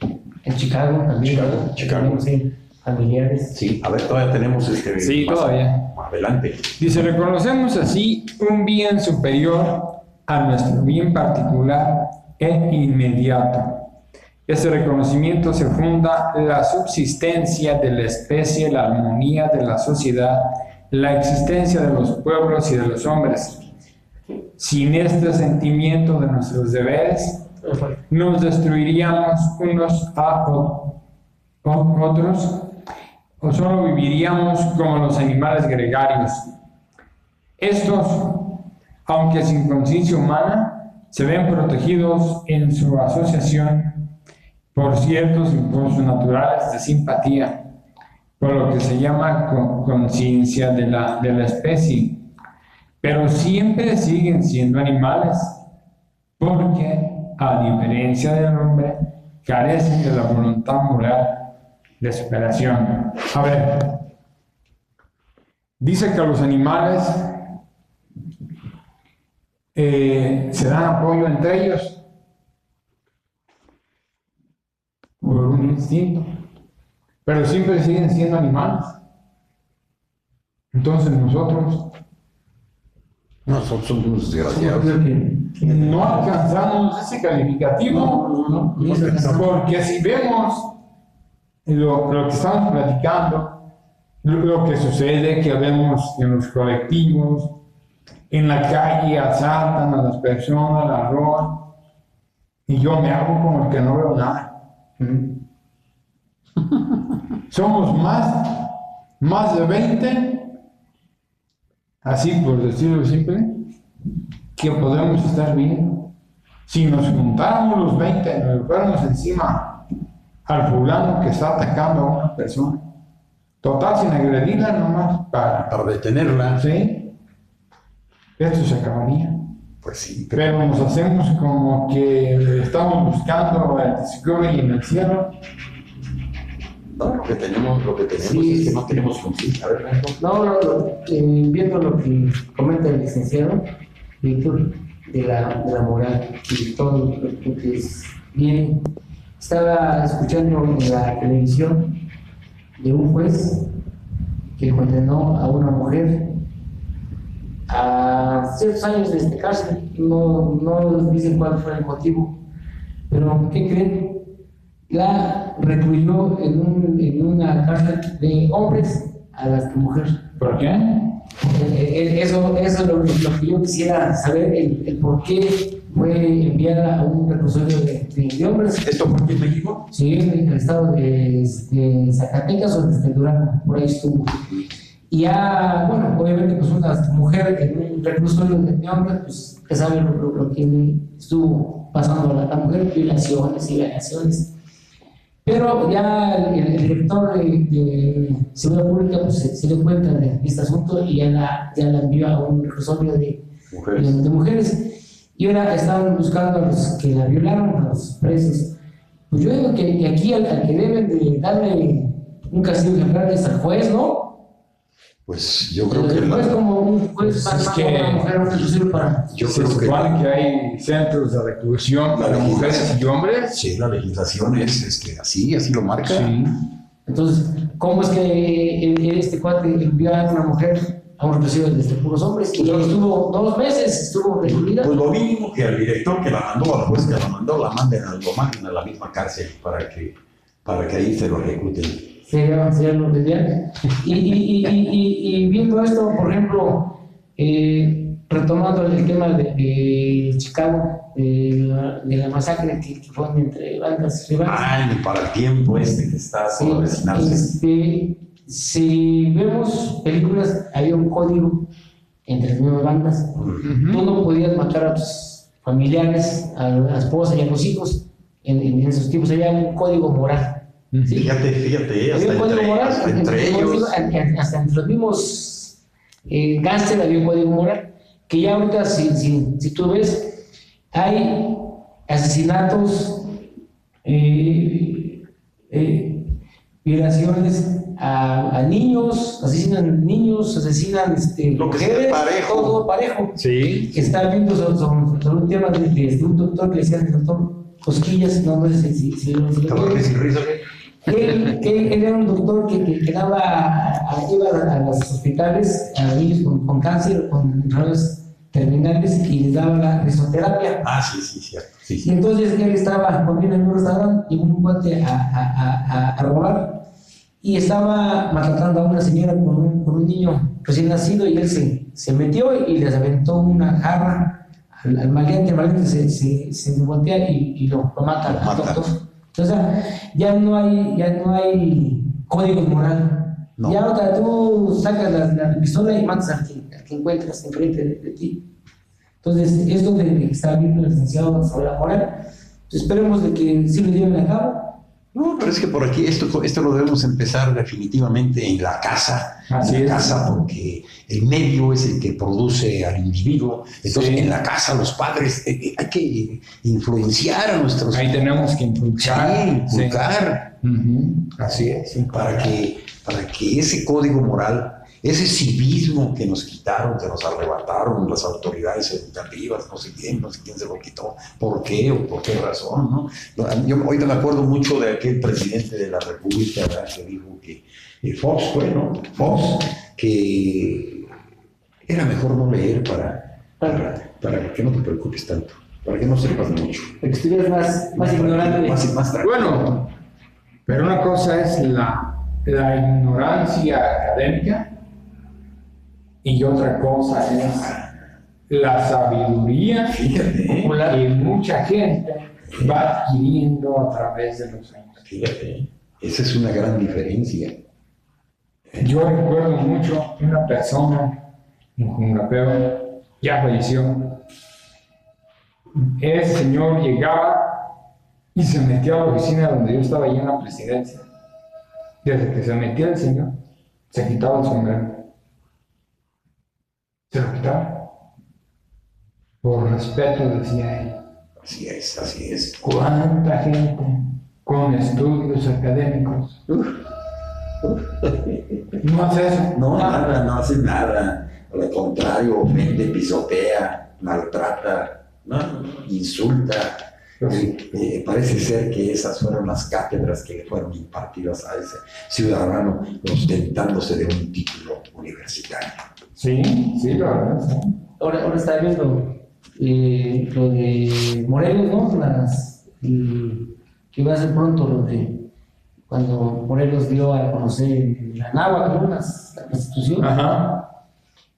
A: En Chicago también.
B: Chicago. Chicago.
A: Sí, familiares.
B: Sí, a ver, todavía tenemos este.
D: Sí, todavía.
B: Adelante.
D: Dice, reconocemos así un bien superior a nuestro bien particular e inmediato. Ese reconocimiento se funda en la subsistencia de la especie, la armonía de la sociedad, la existencia de los pueblos y de los hombres. Sin este sentimiento de nuestros deberes, nos destruiríamos unos a otros o solo viviríamos como los animales gregarios. Estos, aunque sin conciencia humana, se ven protegidos en su asociación por ciertos impulsos naturales de simpatía, por lo que se llama con- conciencia de la, de la especie. Pero siempre siguen siendo animales, porque, a diferencia del hombre, carecen de la voluntad moral de superación. A ver, dice que los animales eh, se dan apoyo entre ellos por un instinto, pero siempre siguen siendo animales. Entonces nosotros
B: Nosotros somos desgraciados.
D: no alcanzamos ese calificativo.
A: no, no, no, no se alcanzó.
D: Porque si vemos lo, lo que estamos platicando, lo, lo que sucede, que vemos en los colectivos, en la calle asaltan a las personas, las roban, y yo me hago como el que no veo nada. Somos más, más de 20, así por decirlo simple, que podemos estar bien. Si nos juntáramos los 20, nos fuéramos encima al fulano que está atacando a una persona, total sin agredirla nomás para...
B: Para detenerla,
D: ¿Sí? Esto se acabaría.
B: pues sí, pero
D: Pero nos hacemos como que estamos buscando el Discovery en el cielo.
B: No, lo que tenemos, lo que tenemos
A: Sí.
B: es que no tenemos conciencia. A ver.
A: No, no, no, eh, viendo lo que comenta el licenciado Víctor de la, de la moral y todo lo que es bien, estaba escuchando en la televisión de un juez que condenó a una mujer a ciertos años de este cárcel. No, no dicen cuál fue el motivo, pero ¿qué creen? La recluyó en, un, en una cárcel de hombres a las que mujeres.
D: ¿Por qué?
A: Eh, eh, Eso, eso es lo, lo que yo quisiera saber, el, el por qué fue enviada a un reclusorio de, de- de hombres.
B: ¿Esto fue aquí en México?
A: Sí, en el estado de, de Zacatecas o desde Durango, por ahí estuvo. Y ya, bueno, obviamente, pues una mujer en un reclusorio de, de hombres, pues que sabe lo, lo- lo que estuvo pasando a la mujer, violaciones y violaciones. Pero ya el, el director de, de Seguridad Pública pues, se, se dio cuenta de este asunto y ya la, ya la envió a un reclusorio de,
B: Mujeres.
A: de, de mujeres. Y ahora estaban buscando a los que la violaron, a los presos. Pues yo digo que, que aquí al, al que deben de darle un castigo ejemplar es al juez, ¿no?
B: Pues yo creo que
A: juez
B: la-
A: como un juez
D: Pues
A: más
D: es
A: más
D: que-
A: a una mujer, un reclusorio para...
B: yo
D: Se
B: creo que
D: hay centros de reclusión para mujeres y hombres.
B: sí, la legislación es este, así, así lo marca.
D: Sí.
A: Entonces, ¿cómo es que el- este cuate envió a una mujer a un reclusorio de puros hombres y ahí estuvo dos meses, estuvo recluida?
B: Pues lo mínimo que al director que la mandó, al juez que la mandó, la manden, a- lo manden a la misma cárcel para que, para que ahí se lo recluten.
A: Sería, sería lo ideal. Y, y, y, y, viendo esto, por ejemplo, eh, retomando el tema de, de Chicago, de la, de la masacre que, que fue entre bandas rivales.
B: Ay, para el tiempo este que está por avecinarse.
A: este, si vemos películas, había un código entre las mismas bandas. Tú no podías matar a tus familiares, a la esposa y a los hijos. En, en esos tiempos había un código moral. ¿Sí?
B: Fíjate, fíjate, hasta
A: Había
B: entre,
A: moral,
B: hasta entre ellos.
A: hasta entre los mismos eh, había un código moral. que ya ahorita, si, si, si tú ves, hay asesinatos, eh, eh, violaciones a, a niños, asesinan niños, asesinan este,
B: Lo que
A: mujeres,
B: parejo.
A: todo parejo.
B: Sí.
A: Estaba viendo sobre, sobre- sobre un tema de, de- de un doctor que decía el doctor Cosquillas, no, no sé si, si, lo- que él, él- él era un doctor que, que, que daba, iba a, a los hospitales a niños con, con cáncer, con enfermedades terminales y les daba la risoterapia.
B: Ah, sí, sí, cierto. Sí,
A: Y entonces él estaba comiendo en un restaurante y un a, a, a, a robar y estaba maltratando a una señora con un, con un niño recién nacido y él se, se metió y les aventó una jarra al, al maleante, el maleante se, se, se voltea y, y lo, lo mata
B: Lo
A: al
B: mata.
A: Entonces ya no hay, ya no hay código moral.
B: No.
A: Ya ahora tú sacas la, la pistola y matas al que, al que encuentras enfrente de, de ti. Entonces, esto de que está viendo el licenciado sobre la moral, pues esperemos de que sí lo lleven a cabo.
B: No, pero es que por aquí esto, esto lo debemos empezar definitivamente en la casa.
D: Así
B: en la
D: es.
B: casa, porque el medio es el que produce al individuo. Entonces,
D: Sí.
B: en la casa, los padres, eh, eh, hay que influenciar a nuestros
D: Ahí tenemos que
B: Sí,
D: impulsar.
B: inculcar. Así es. Para que, para que ese código moral, ese civismo que nos quitaron, que nos arrebataron las autoridades educativas, no sé quién, no sé quién se lo quitó, por qué o por qué razón, ¿no? Yo ahorita me acuerdo mucho de aquel presidente de la República ¿verdad? que dijo que eh, Fox fue, ¿no? Fox, que era mejor no leer para, para, para que no te preocupes tanto, para que no sepas mucho.
A: Para que estuvieras más, más ignorante.
B: Más, más.
D: Bueno, pero una cosa es la, la ignorancia académica y otra cosa es la sabiduría
B: Fíjate,
D: que mucha gente va adquiriendo a través de los años.
B: Fíjate, esa es una gran diferencia.
D: Yo recuerdo mucho una persona en Jungapeo, ya falleció. Ese señor llegaba y se metía a la oficina donde yo estaba allí en la presidencia. Desde que se metía el señor, se quitaba el sombrero. Por respeto, decía él.
B: Así es, así es.
D: ¿Cuánta gente con estudios académicos no hace eso?
B: No, nada, no hace nada. Al contrario, ofende, pisotea, maltrata, no, insulta. Eh, eh, parece ser que esas fueron las cátedras que le fueron impartidas a ese ciudadano ostentándose de un título universitario.
D: Sí, sí, la verdad. sí.
A: Ahora, ahora está viendo eh, lo de Morelos, ¿no? Las, el- que va a ser pronto lo de cuando Morelos dio a conocer la náhuatl, ¿no? Las- la constitución.
D: Ajá.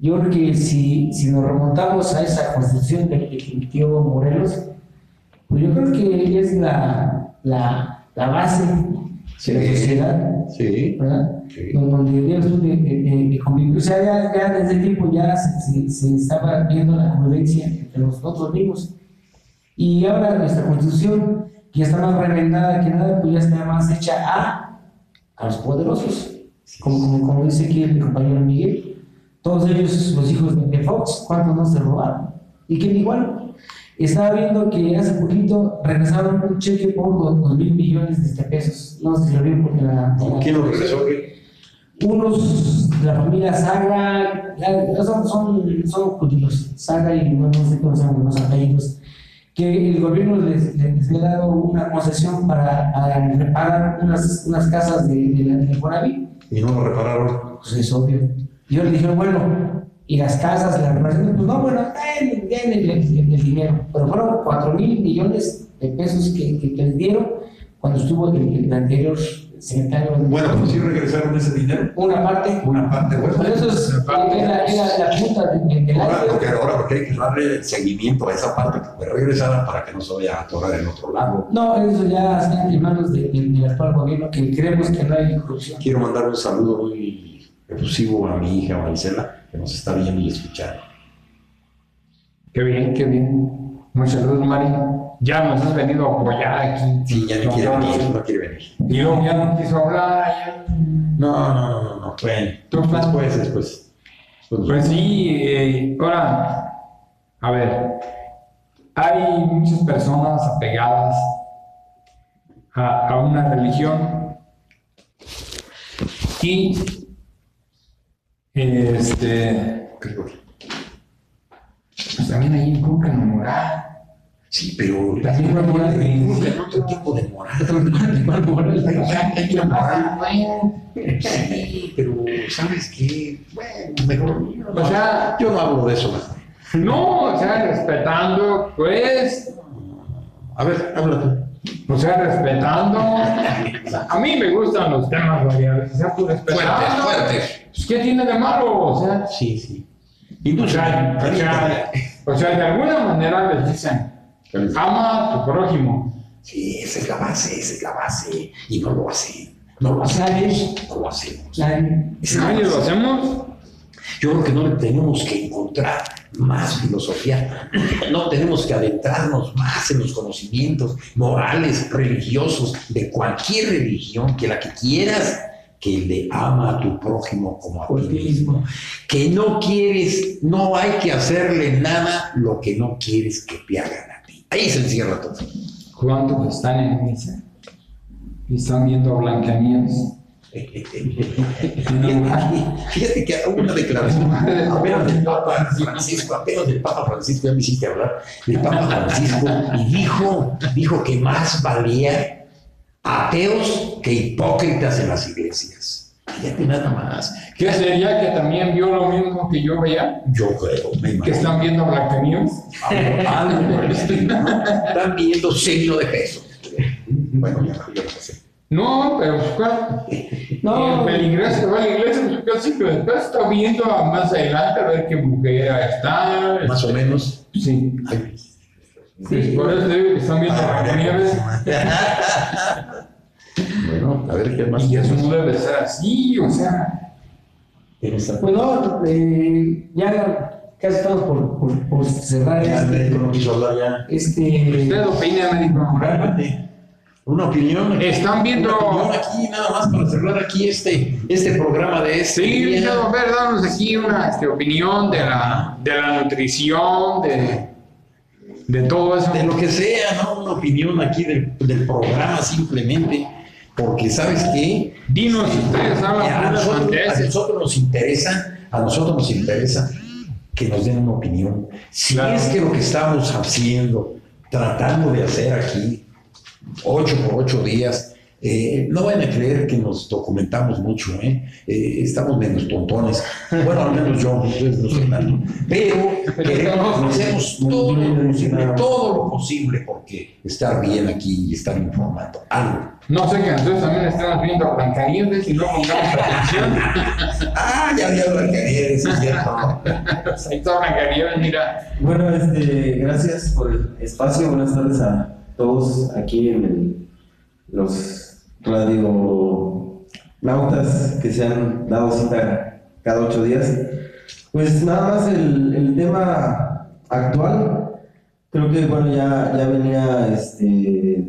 A: Yo creo que si, si nos remontamos a esa constitución que, que emitió Morelos, pues yo creo que es la, la, la base de la
B: Sí.
A: sociedad,
B: Sí.
A: ¿verdad?
B: Sí.
A: donde tú de, de, de-. O sea, ya, ya desde tiempo ya se, se, estaba viendo la convivencia entre nosotros mismos. Y ahora nuestra constitución, que ya está más remendada que nada, pues ya está más hecha a, a los poderosos. Como, como, como dice aquí el compañero Miguel, todos ellos, los hijos de Fox, ¿cuántos no se robaron? Y que igual, estaba viendo que hace poquito regresaron un cheque por dos, dos mil millones de pesos. No sé si lo vieron porque la...
B: ¿Quién lo regresó?
A: unos de la familia Saga, son, son, son judíos, Saga y no, no sé cómo se llaman los apellidos, que el gobierno les, les había dado una concesión para a, reparar unas, unas casas de, de, de Infonavit.
B: Y no lo repararon.
A: pues es obvio. Y yo le dije, bueno, y las casas, las reparaciones, pues no, bueno, den, den el, el- el dinero, pero fueron 4 mil millones de pesos que, que, que les dieron cuando estuvo el, el anterior secretario.
B: Bueno, pues sí regresaron ese dinero.
A: Una parte,
B: Una parte, bueno.
A: eso es, era, era la punta de- de- del
B: Ahora, porque, ahora porque hay que darle seguimiento a esa parte que fue regresada para que no se vaya a atorar en otro lado.
A: No, eso ya está en manos de- de- del actual gobierno, que creemos que no hay corrupción.
B: Quiero mandar un saludo muy efusivo a mi hija Marisela, que nos está viendo y escuchando.
D: Qué bien, qué bien. Muchas saludos, Mari. Ya nos has venido a apoyar aquí.
B: Sí, ya no quiere venir, no quiere venir.
D: Y luego ya no quiso hablar. ya-
B: No, no, no, no, no. Bueno,
D: ¿Tú,
B: después, después. Pues,
D: Pues sí, eh, ahora, a ver, hay muchas personas apegadas a, a una religión y este, pues también hay un poco en moral.
B: Sí, pero
D: También hay moral
B: en otro tipo de moral. Hay una moral, Sí, pero ¿sabes qué? Bueno, mejor.
D: O sea,
B: yo no hablo de eso.
D: no, o sea, respetando, pues,
B: A ver, habla tú.
D: O sea, respetando. A mí me gustan los temas variados, o sea, pues respetando.
B: fuertes.
D: Pues, ¿Qué tiene de malo? O sea,
B: Sí, sí. Y
D: o
B: tú,
D: sea, o sea, o sea, de alguna manera les dicen, ama a tu prójimo.
B: Sí, esa es la base, esa es la base. Y no lo hacen. No lo hacen.
A: Nadie.
B: No lo hacemos.
A: Nadie.
D: Lo hacemos.
B: Yo creo que no le tenemos que encontrar más filosofía, no tenemos que adentrarnos más en los conocimientos morales, religiosos, de cualquier religión, que la que quieras, que le ama a tu prójimo como a ti mismo.
A: mismo.
B: Que no quieres, no hay que hacerle nada lo que no quieres que te hagan a ti. Ahí se encierra todo.
D: Cuando están en misa y están viendo a Blancanieves.
B: Fíjate, fíjate que hubo una declaración apenas del Papa Francisco, apenas del Papa Francisco, ya me hiciste hablar, del Papa Francisco, y dijo, dijo que más valía ateos que hipócritas en las iglesias. Fíjate nada más.
D: ¿Qué sería que también vio lo mismo que yo veía?
B: Yo creo, me
D: Que
B: imagino.
D: están viendo Blancanieves.
B: Algo por el estilo, ¿no? Están viendo signo de peso. Bueno, ya, ya lo sé.
D: No, pero pues, ¿cuál?
A: No.
D: El peligroso que va a la iglesia, pues casi que después está viendo a más adelante a ver qué mujer está.
B: Más o menos.
D: Sí.
B: Ay.
D: Pues por eso digo que están viendo a Blancanieves.
B: Bueno, a ver qué más.
D: Y eso no debe ser así, o sea.
A: Pues no, eh, ya casi estamos por, por, por cerrar
B: Ya, el
A: este.
B: no quiso hablar ya.
A: este
D: ¿Usted opina, médico?
B: Una opinión.
D: Están viendo-
B: Una opinión aquí, nada más para cerrar aquí este, este programa de este.
D: Sí, a ver, danos aquí una este, opinión de la, de la nutrición, de, de todo eso.
B: De lo que sea, ¿no? Una opinión aquí del, del programa simplemente. Porque, ¿sabes qué?
D: Dinos, ustedes
B: a,
D: puras
B: nosotros, a nosotros nos interesa, a nosotros nos interesa que nos den una opinión. Si
D: Claro.
B: es que lo que estamos haciendo, tratando de hacer aquí, ocho por ocho días, eh, no van a creer que nos documentamos mucho, ¿eh? Eh, estamos menos tontones. Bueno, al menos yo, ustedes no sé tanto. Pero queremos, hacemos todo lo posible, todo lo posible porque estar bien aquí y estar informando algo.
D: No sé que nosotros también estamos viendo a Blancanieves y no pongamos atención.
B: Ah, ya había Blancanieves, es cierto.
D: Ahí está Blancanieves, mira.
E: Bueno, este, gracias por el espacio. Buenas tardes a todos aquí en el- los radionautas que se han dado cita cada ocho días. Pues nada más el, el tema actual, creo que bueno, ya, ya venía, este,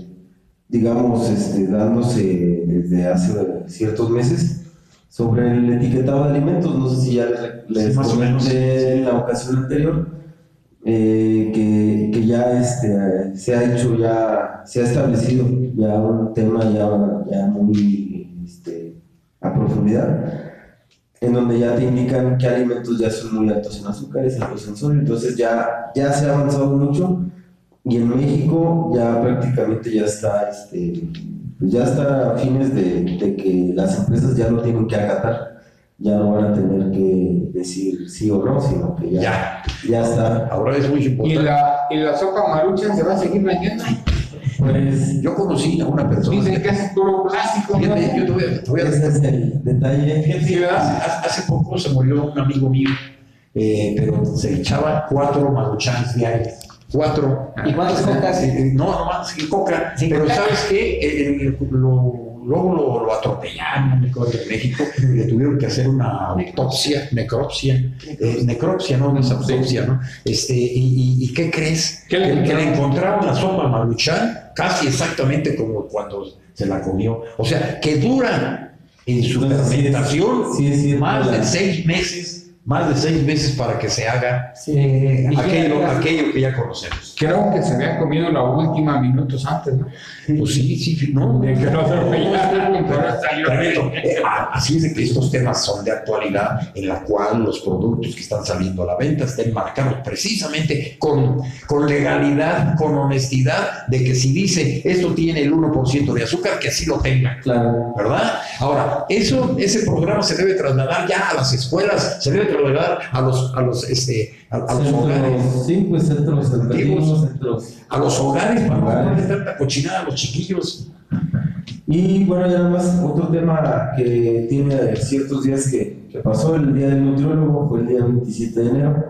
E: digamos, este, dándose desde hace ciertos meses sobre el etiquetado de alimentos. No sé si ya les, les
B: Sí,
E: comenté en la ocasión anterior eh, que, que ya este, se ha hecho, ya se ha establecido ya un tema ya, ya muy este, a profundidad, en donde ya te indican qué alimentos ya son muy altos en azúcares, altos en sodio, entonces ya, ya se ha avanzado mucho y en México ya prácticamente ya está, este, pues ya está a fines de, de que las empresas ya no tienen que acatar, ya no van a tener que decir sí o no, sino que ya,
B: Ya.
E: ya está.
B: Ahora es muy
D: ¿Y
B: importante.
D: la, ¿Y la sopa maruchan se va a seguir vendiendo?
E: Pues
B: Yo conocí a una persona.
D: Dicen que es puro plástico. ¿no?
B: Yo te voy a, te voy a
E: ese es el detalle.
B: Hace, hace poco se murió un amigo mío, eh, pero se echaba cuatro maruchans diarios. Cuatro.
A: ¿Y cuántas cocas?
B: Eh, eh, no, no más coca.
A: Sin
B: pero
A: coca.
B: ¿sabes qué? Eh, eh, lo- luego lo, lo atropellaron en México. Le tuvieron que hacer una autopsia, necropsia. eh, necropsia, no, no es autopsia, ¿no? Este, y, y- y qué crees?
D: ¿Qué le
B: que, le encontraron la sopa maruchan casi exactamente como cuando se la comió. O sea, que dura en su
E: sí
B: fermentación
E: sí
B: más de seis meses más de seis meses para que se haga
A: Sí, y
B: aquello,
A: ya-
B: aquello que ya conocemos.
D: Creo que se había comido la última minutos antes, ¿no?
B: Pues sí, sí, no.
D: De que no se lo veía, pero salió
B: Tremendo.
D: bien.
B: Eh, a- Así es de que estos temas son de actualidad en la cual los productos que están saliendo a la venta estén marcados precisamente con, con legalidad, con honestidad, de que si dice esto tiene el 1% de azúcar, que así lo tenga.
E: Claro.
B: ¿verdad? Ahora, eso, ese programa se debe trasladar ya a las escuelas, se debe trasladar a los, a los, este, a, a los hogares,
E: Centros, sí, pues centros educativos, centros.
B: a los hogares para no darle tanta cochinada a los chiquillos.
E: Y bueno, ya nada más otro tema que tiene ciertos días que, que pasó, el día del nutriólogo fue el día 27 de enero.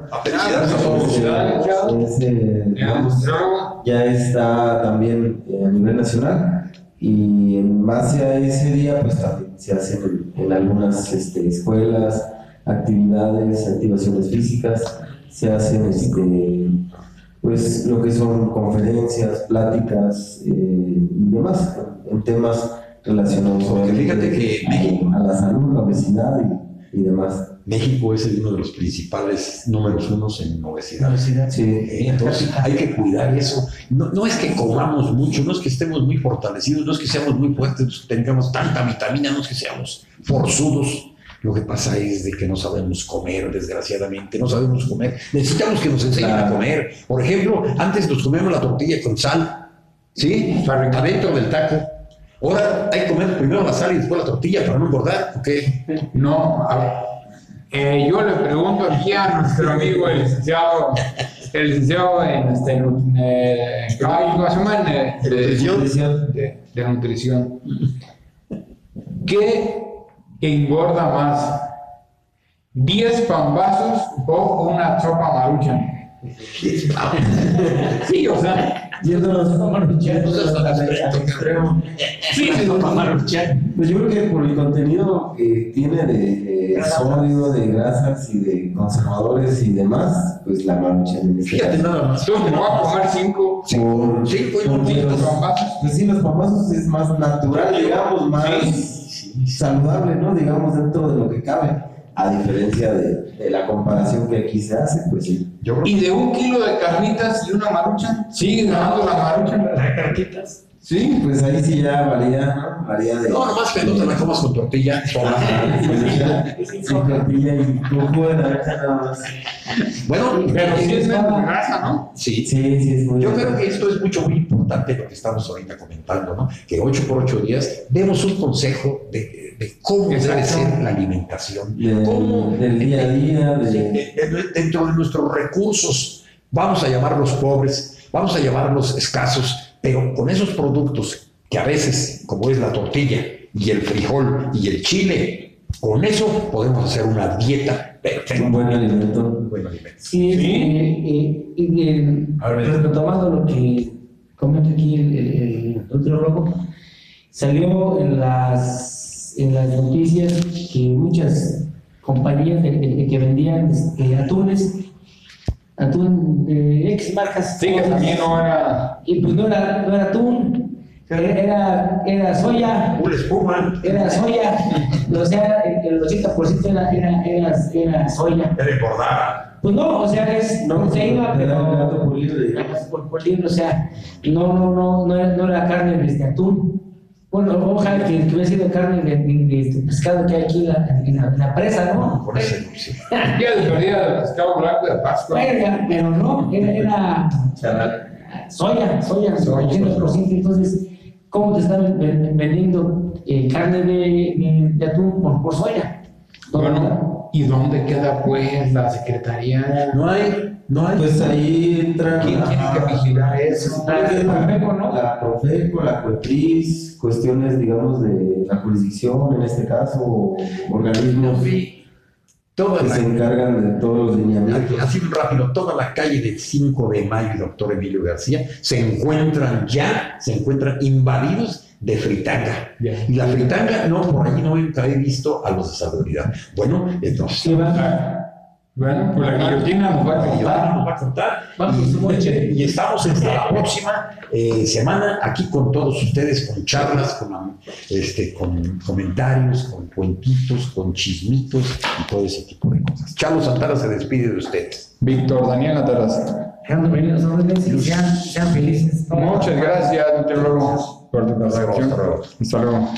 D: Luego,
E: ya está también eh, a nivel nacional y en base a ese día pues también se hacen en, en algunas este, escuelas actividades, activaciones físicas, se hacen este, pues lo que son conferencias, pláticas eh, y demás en, temas relacionados
B: Porque fíjate que
E: a-
B: México-
E: a la salud, la obesidad y, y demás.
B: México es uno de los principales números unos en obesidad.
A: Obesidad.
E: Sí,
B: Eh, Entonces hay que cuidar eso. No, no es que comamos mucho, no es que estemos muy fortalecidos, no es que seamos muy fuertes, no es que tengamos tanta vitamina, no es que seamos forzudos. Lo que pasa es de que no sabemos comer, desgraciadamente, no sabemos comer. Necesitamos que nos enseñen a comer. Por ejemplo, antes nos comíamos la tortilla con sal, ¿sí?
D: Para-
B: Adentro del taco. Ahora hay que comer primero la sal y después la tortilla para no engordar, ¿ok?
D: No, a ver, eh, yo le pregunto aquí a nuestro amigo el licenciado, el licenciado en este, eh, eh, de, de- de nutrición. ¿Qué engorda más? ¿10 pambazos o una sopa maruchan? Sí, o sea,
E: al
B: experto,
E: extremo.
D: sí, sí,
E: Pues yo creo que por el contenido que tiene de, de sodio, de grasas y de conservadores y demás, pues la maruchan en este
B: Fíjate nada más.
D: entonces me voy a comer 5
B: Cinco, cinco y
E: por-
D: cinco
E: los-
D: pambazos.
E: Pues sí, los famosos es más natural, digamos, más saludable, ¿no? Digamos, dentro de lo que cabe. A diferencia de, de la comparación que aquí se hace, pues sí.
B: Yo creo
D: Y de un kilo de carnitas y una maruchan, sigue ganando la maruchan.
A: cartitas.
D: Sí,
E: Pues ahí sí ya varía, ¿no? Varía de.
B: No, nomás que no te la comas con tortilla.
E: Sin tortilla y nada más.
B: Bueno,
D: pero sí es menos grasa, ¿no?
B: sí.
E: Sí, sí, es muy
B: Yo creo que esto es mucho, muy importante lo que estamos ahorita comentando, ¿no? Que ocho por ocho días demos un consejo de, de cómo debe ser la alimentación.
E: Del-
B: cómo,
E: del día a día, de-
B: dentro de nuestros recursos, vamos a llamarlos pobres, vamos a llamarlos escasos, pero con esos productos que a veces, como es la tortilla y el frijol y el chile, con eso podemos hacer una dieta perfecta.
E: un buen alimento.
B: Un buen alimento.
A: Sí,
D: Sí.
A: Y, y- y, eh,
B: A ver,
A: pues, retomando lo que comenta aquí el, el, el salió en las, en las noticias que muchas compañías de- de- que vendían este, atunes, atún de X marcas,
D: Sí, que también no era.
A: y pues no era, no era atún, era, era soya.
B: Una espuma,
A: Era soya, o sea, el el 80% era, era, era, era soya.
B: de engordar.
A: Pues no, o sea, es
E: No,
A: proteína,
E: te da
A: pero
E: por libre, digamos.
A: por, por libre, o sea, no, no, no, no era, no era carne de este atún. Bueno, ojalá que, que hubiera sido carne de, de, de este pescado que hay aquí en la, en la, en la presa, ¿no?
B: Por eso, sí.
D: Día de perdida de pescado blanco de Pascua.
A: Pero no, era, era soya, soya,
D: Soya.
A: 80%. Entonces, ¿cómo te están ven- vendiendo eh, carne de, de, de atún por, por soya? No,
D: Bueno, ¿y dónde queda pues la secretaría?
B: No hay, no hay.
E: Pues ahí entra.
D: ¿Quién tiene que vigilar eso?
A: La Profeco, ¿no?
E: La Profeco, la Cuetriz, cuestiones, digamos, de la jurisdicción en este caso, organismos que
B: Toda
E: se
B: la,
E: encargan de todos los lineamientos.
B: así rápido, toda la calle del 5 de mayo, doctor Emilio García, se encuentran ya, se encuentran invadidos de fritanga. Y la fritanga, no, por allí no nunca he visto a los de salubridad. Bueno, entonces,
A: Sí, va.
D: Bueno, pues la guillotina nos va a contar.
B: Nos va a contar.
A: Vamos,
B: y, estamos en la próxima eh, semana aquí con todos ustedes, con charlas, con, este, con comentarios, con cuentitos, con chismitos y todo ese tipo de cosas. Chalo Santana se despide de ustedes.
D: Víctor Daniel
A: y sean, sean felices.
D: Muchas gracias,
B: Hasta
D: participación.
B: hasta luego.
D: Hasta luego.